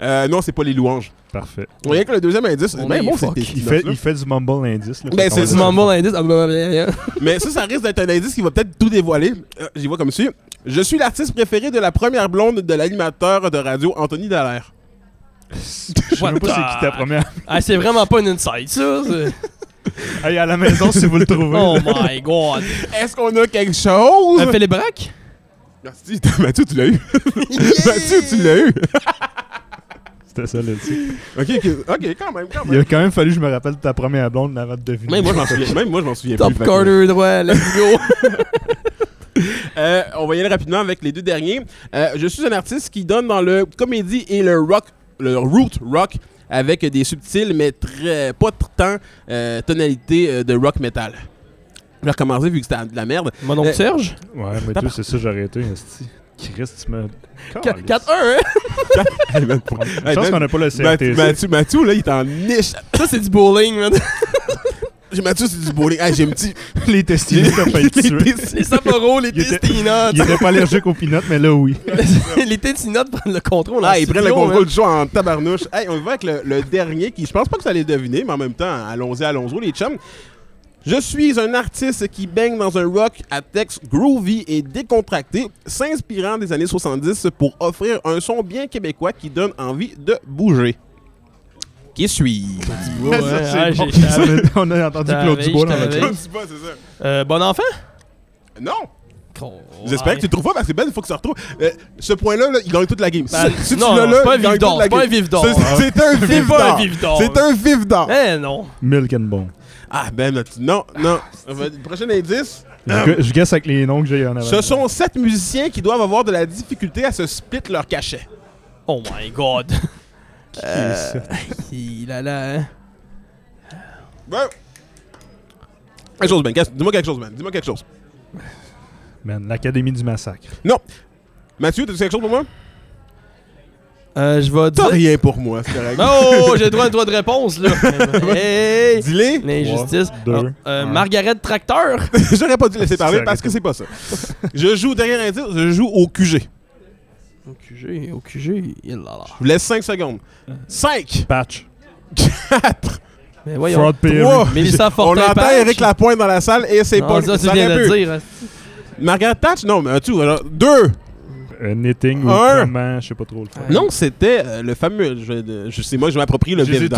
Euh, non, c'est pas les louanges. Parfait. On voyait que le deuxième indice, On ben est bon, fuck. c'était Il fait, il fait du mumble indice. Là, Ben, qu'on c'est dire- mon indice. Ah. Mais ça, ça risque d'être un indice qui va peut-être tout dévoiler. Euh, J'y vois comme suit. Je suis l'artiste préféré de la première blonde de l'animateur de radio Anthony Dallaire. Je sais même pas c'est qui ta première. Ah, c'est vraiment pas une inside, ça. c'est- Hey, à la maison si vous le trouvez. Oh my god. Est-ce qu'on a quelque chose? Euh, Philippe Braque? Merci, Mathieu, tu l'as eu. Mathieu, tu l'as eu. C'était ça le titre. Ok, ok, ok, quand même, quand Il même. a quand même fallu que je me rappelle de ta première blonde avant de deviner. Même moi, je m'en souviens, même moi, je m'en souviens Top plus. que- corner droit, let's go. Euh, on va y aller rapidement avec les deux derniers. Euh, je suis un artiste qui donne dans le comédie et le rock, le root rock, avec des subtils mais très pas tant euh, tonalité euh, de rock metal. Je vais recommencer vu que c'était de la merde. Mon nom Euh, Serge? Ouais, mais toi, c'est ça, j'aurais été. Christ, tu me. 4- 4-1, hein? Hey, man, pour- Je Hey, pense man, qu'on n'a pas le CRTC. Mathieu, Mathieu, là, il est en niche. Ça, c'est du bowling, man. Mathieu, c'est du bowling. Hey, j'ai un petit. Les testinés, t'as failli tuer. Les Sapporo, les Il était- Testinots. Il était pas allergique aux peanuts, mais là, oui. les Testinots prennent le contrôle. Ah, en ils prennent le contrôle man. du show en tabarnouche. Hey, on va avec le, le dernier qui, je pense pas que vous allez deviner, mais en même temps, allons-y, allons-y, les chums. Je suis un artiste qui baigne dans un rock à texte groovy et décontracté, s'inspirant des années 70 pour offrir un son bien québécois qui donne envie de bouger. Qui suis-je? Ouais, ouais, bon. j'ai- j'avais- On a entendu Claude Dubois dans le t'avais. chat. c'est ça. Euh, bon enfant? Non! J'espère que tu le trouves pas parce que Ben, il faut que ça retrouve. Euh, ce point-là, là, il gagne toute la game. Ben, si si tu non, l'as non, là, c'est pas un il gagne vif toute d'or, la c'est pas un d'or. C'est- vif d'or. C'est un vif d'or. Eh non. Milk and Bone. Ah, Ben, là, tu- non, non. Prochain indice. Je, je guesse avec les noms que j'ai en avant. Ce sont sept musiciens qui doivent avoir de la difficulté à se split leur cachet. Oh my god. Euh, Il a là, hein. Ouais. Quelque chose, Ben. Dis-moi quelque chose, Ben. Dis-moi quelque chose. Man, l'Académie du Massacre. Mathieu, t'as quelque chose pour moi? Euh, je vais T'as dire. rien pour moi, c'est correct. Oh, j'ai le droit à un droit de réponse, là. hey! Dis-les. L'injustice. Deux, Ah, euh, un. Margaret Tracteur. J'aurais pas dû laisser parler parce que c'est pas ça. Je joue derrière indice, je joue au QG. Au QG, au QG. Il là là. Je vous laisse 5 secondes. 5, Patch. 4, Mais voyons. Fraud Perry. 3. Mélissa On Fortin. entend Patch. Eric Lapointe dans la salle et c'est Non, pas ça, de dire. hein. Margaret Thatch, non, mais tu, alors, deux. Euh, knitting ou Un. comment, je sais pas trop le faire. Non, c'était euh, le fameux. Je, je sais, moi, je m'approprie le dit.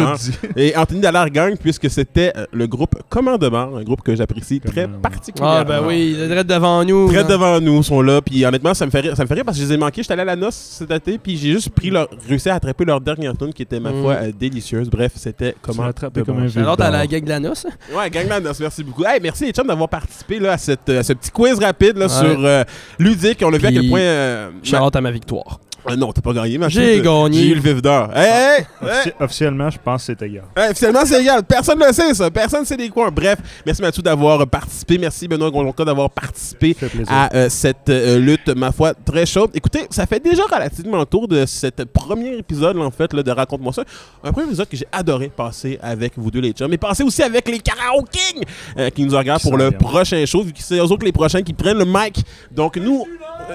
Et Anthony Dallaire gagne puisque c'était euh, le groupe Commandement, un groupe que j'apprécie très particulièrement. Ah, ben oui, il est direct devant nous. Très hein. devant nous, sont là. Puis honnêtement, ça me fait rire, ça me fait rire parce que je les ai manqués. J'étais allé à la noce cet été, puis j'ai juste pris leur, réussi à attraper leur dernière tune qui était, ma Mm. foi, euh, délicieuse. Bref, c'était Tu comment. attrapé de comme un. Alors, à la gang de la noce? Ouais, gang la noce, merci beaucoup. Hey, merci les chums d'avoir participé là, à, cette, à ce petit quiz rapide là, Ouais. sur euh, Ludique. On a vu à quel point. Euh, Charlotte à ma victoire. Ah non, t'as pas gagné, ma J'ai gagné. J'ai eu le vif d'or. Hey, hey, hey! Offici- Officiellement, je pense que c'est égal. Hey, officiellement, c'est égal. Personne ne le sait, ça. Personne ne sait des coins. Bref, merci Mathieu d'avoir participé. Merci Benoît Gondonca d'avoir participé à euh, cette euh, lutte, ma foi, très chaude. Écoutez, ça fait déjà relativement le tour de cet premier épisode, là, en fait, là, de Raconte-moi ça. Un premier épisode que j'ai adoré passer avec vous deux, les chums, mais passer aussi avec les Karaoke Kings euh, qui nous regardent Qui pour le prochain show, vu que c'est eux autres les prochains qui prennent le mic. Donc, nous,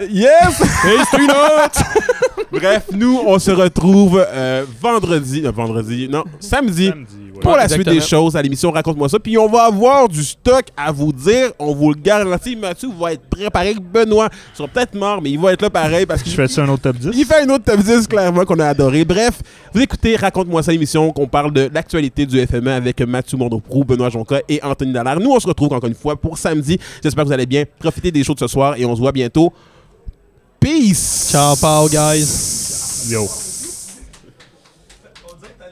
yes! Bref, nous, on se retrouve euh, vendredi, euh, vendredi, non, samedi Samedi, ouais. pour la suite des choses à l'émission Raconte-moi ça. Puis on va avoir du stock à vous dire. On vous le garantit. Mathieu va être préparé. Benoît sera peut-être mort, mais il va être là pareil parce Je qu'il fais ça un autre top 10? il fait une autre top 10 clairement qu'on a adoré. Bref, vous écoutez Raconte-moi ça, l'émission qu'on parle de l'actualité du FME avec Mathieu Mondoprou, Benoît Jonca et Anthony Dallaire. Nous, on se retrouve encore une fois pour samedi. J'espère que vous allez bien. Profitez des shows de ce soir et on se voit bientôt. Peace! Ciao, pao, guys. Yo.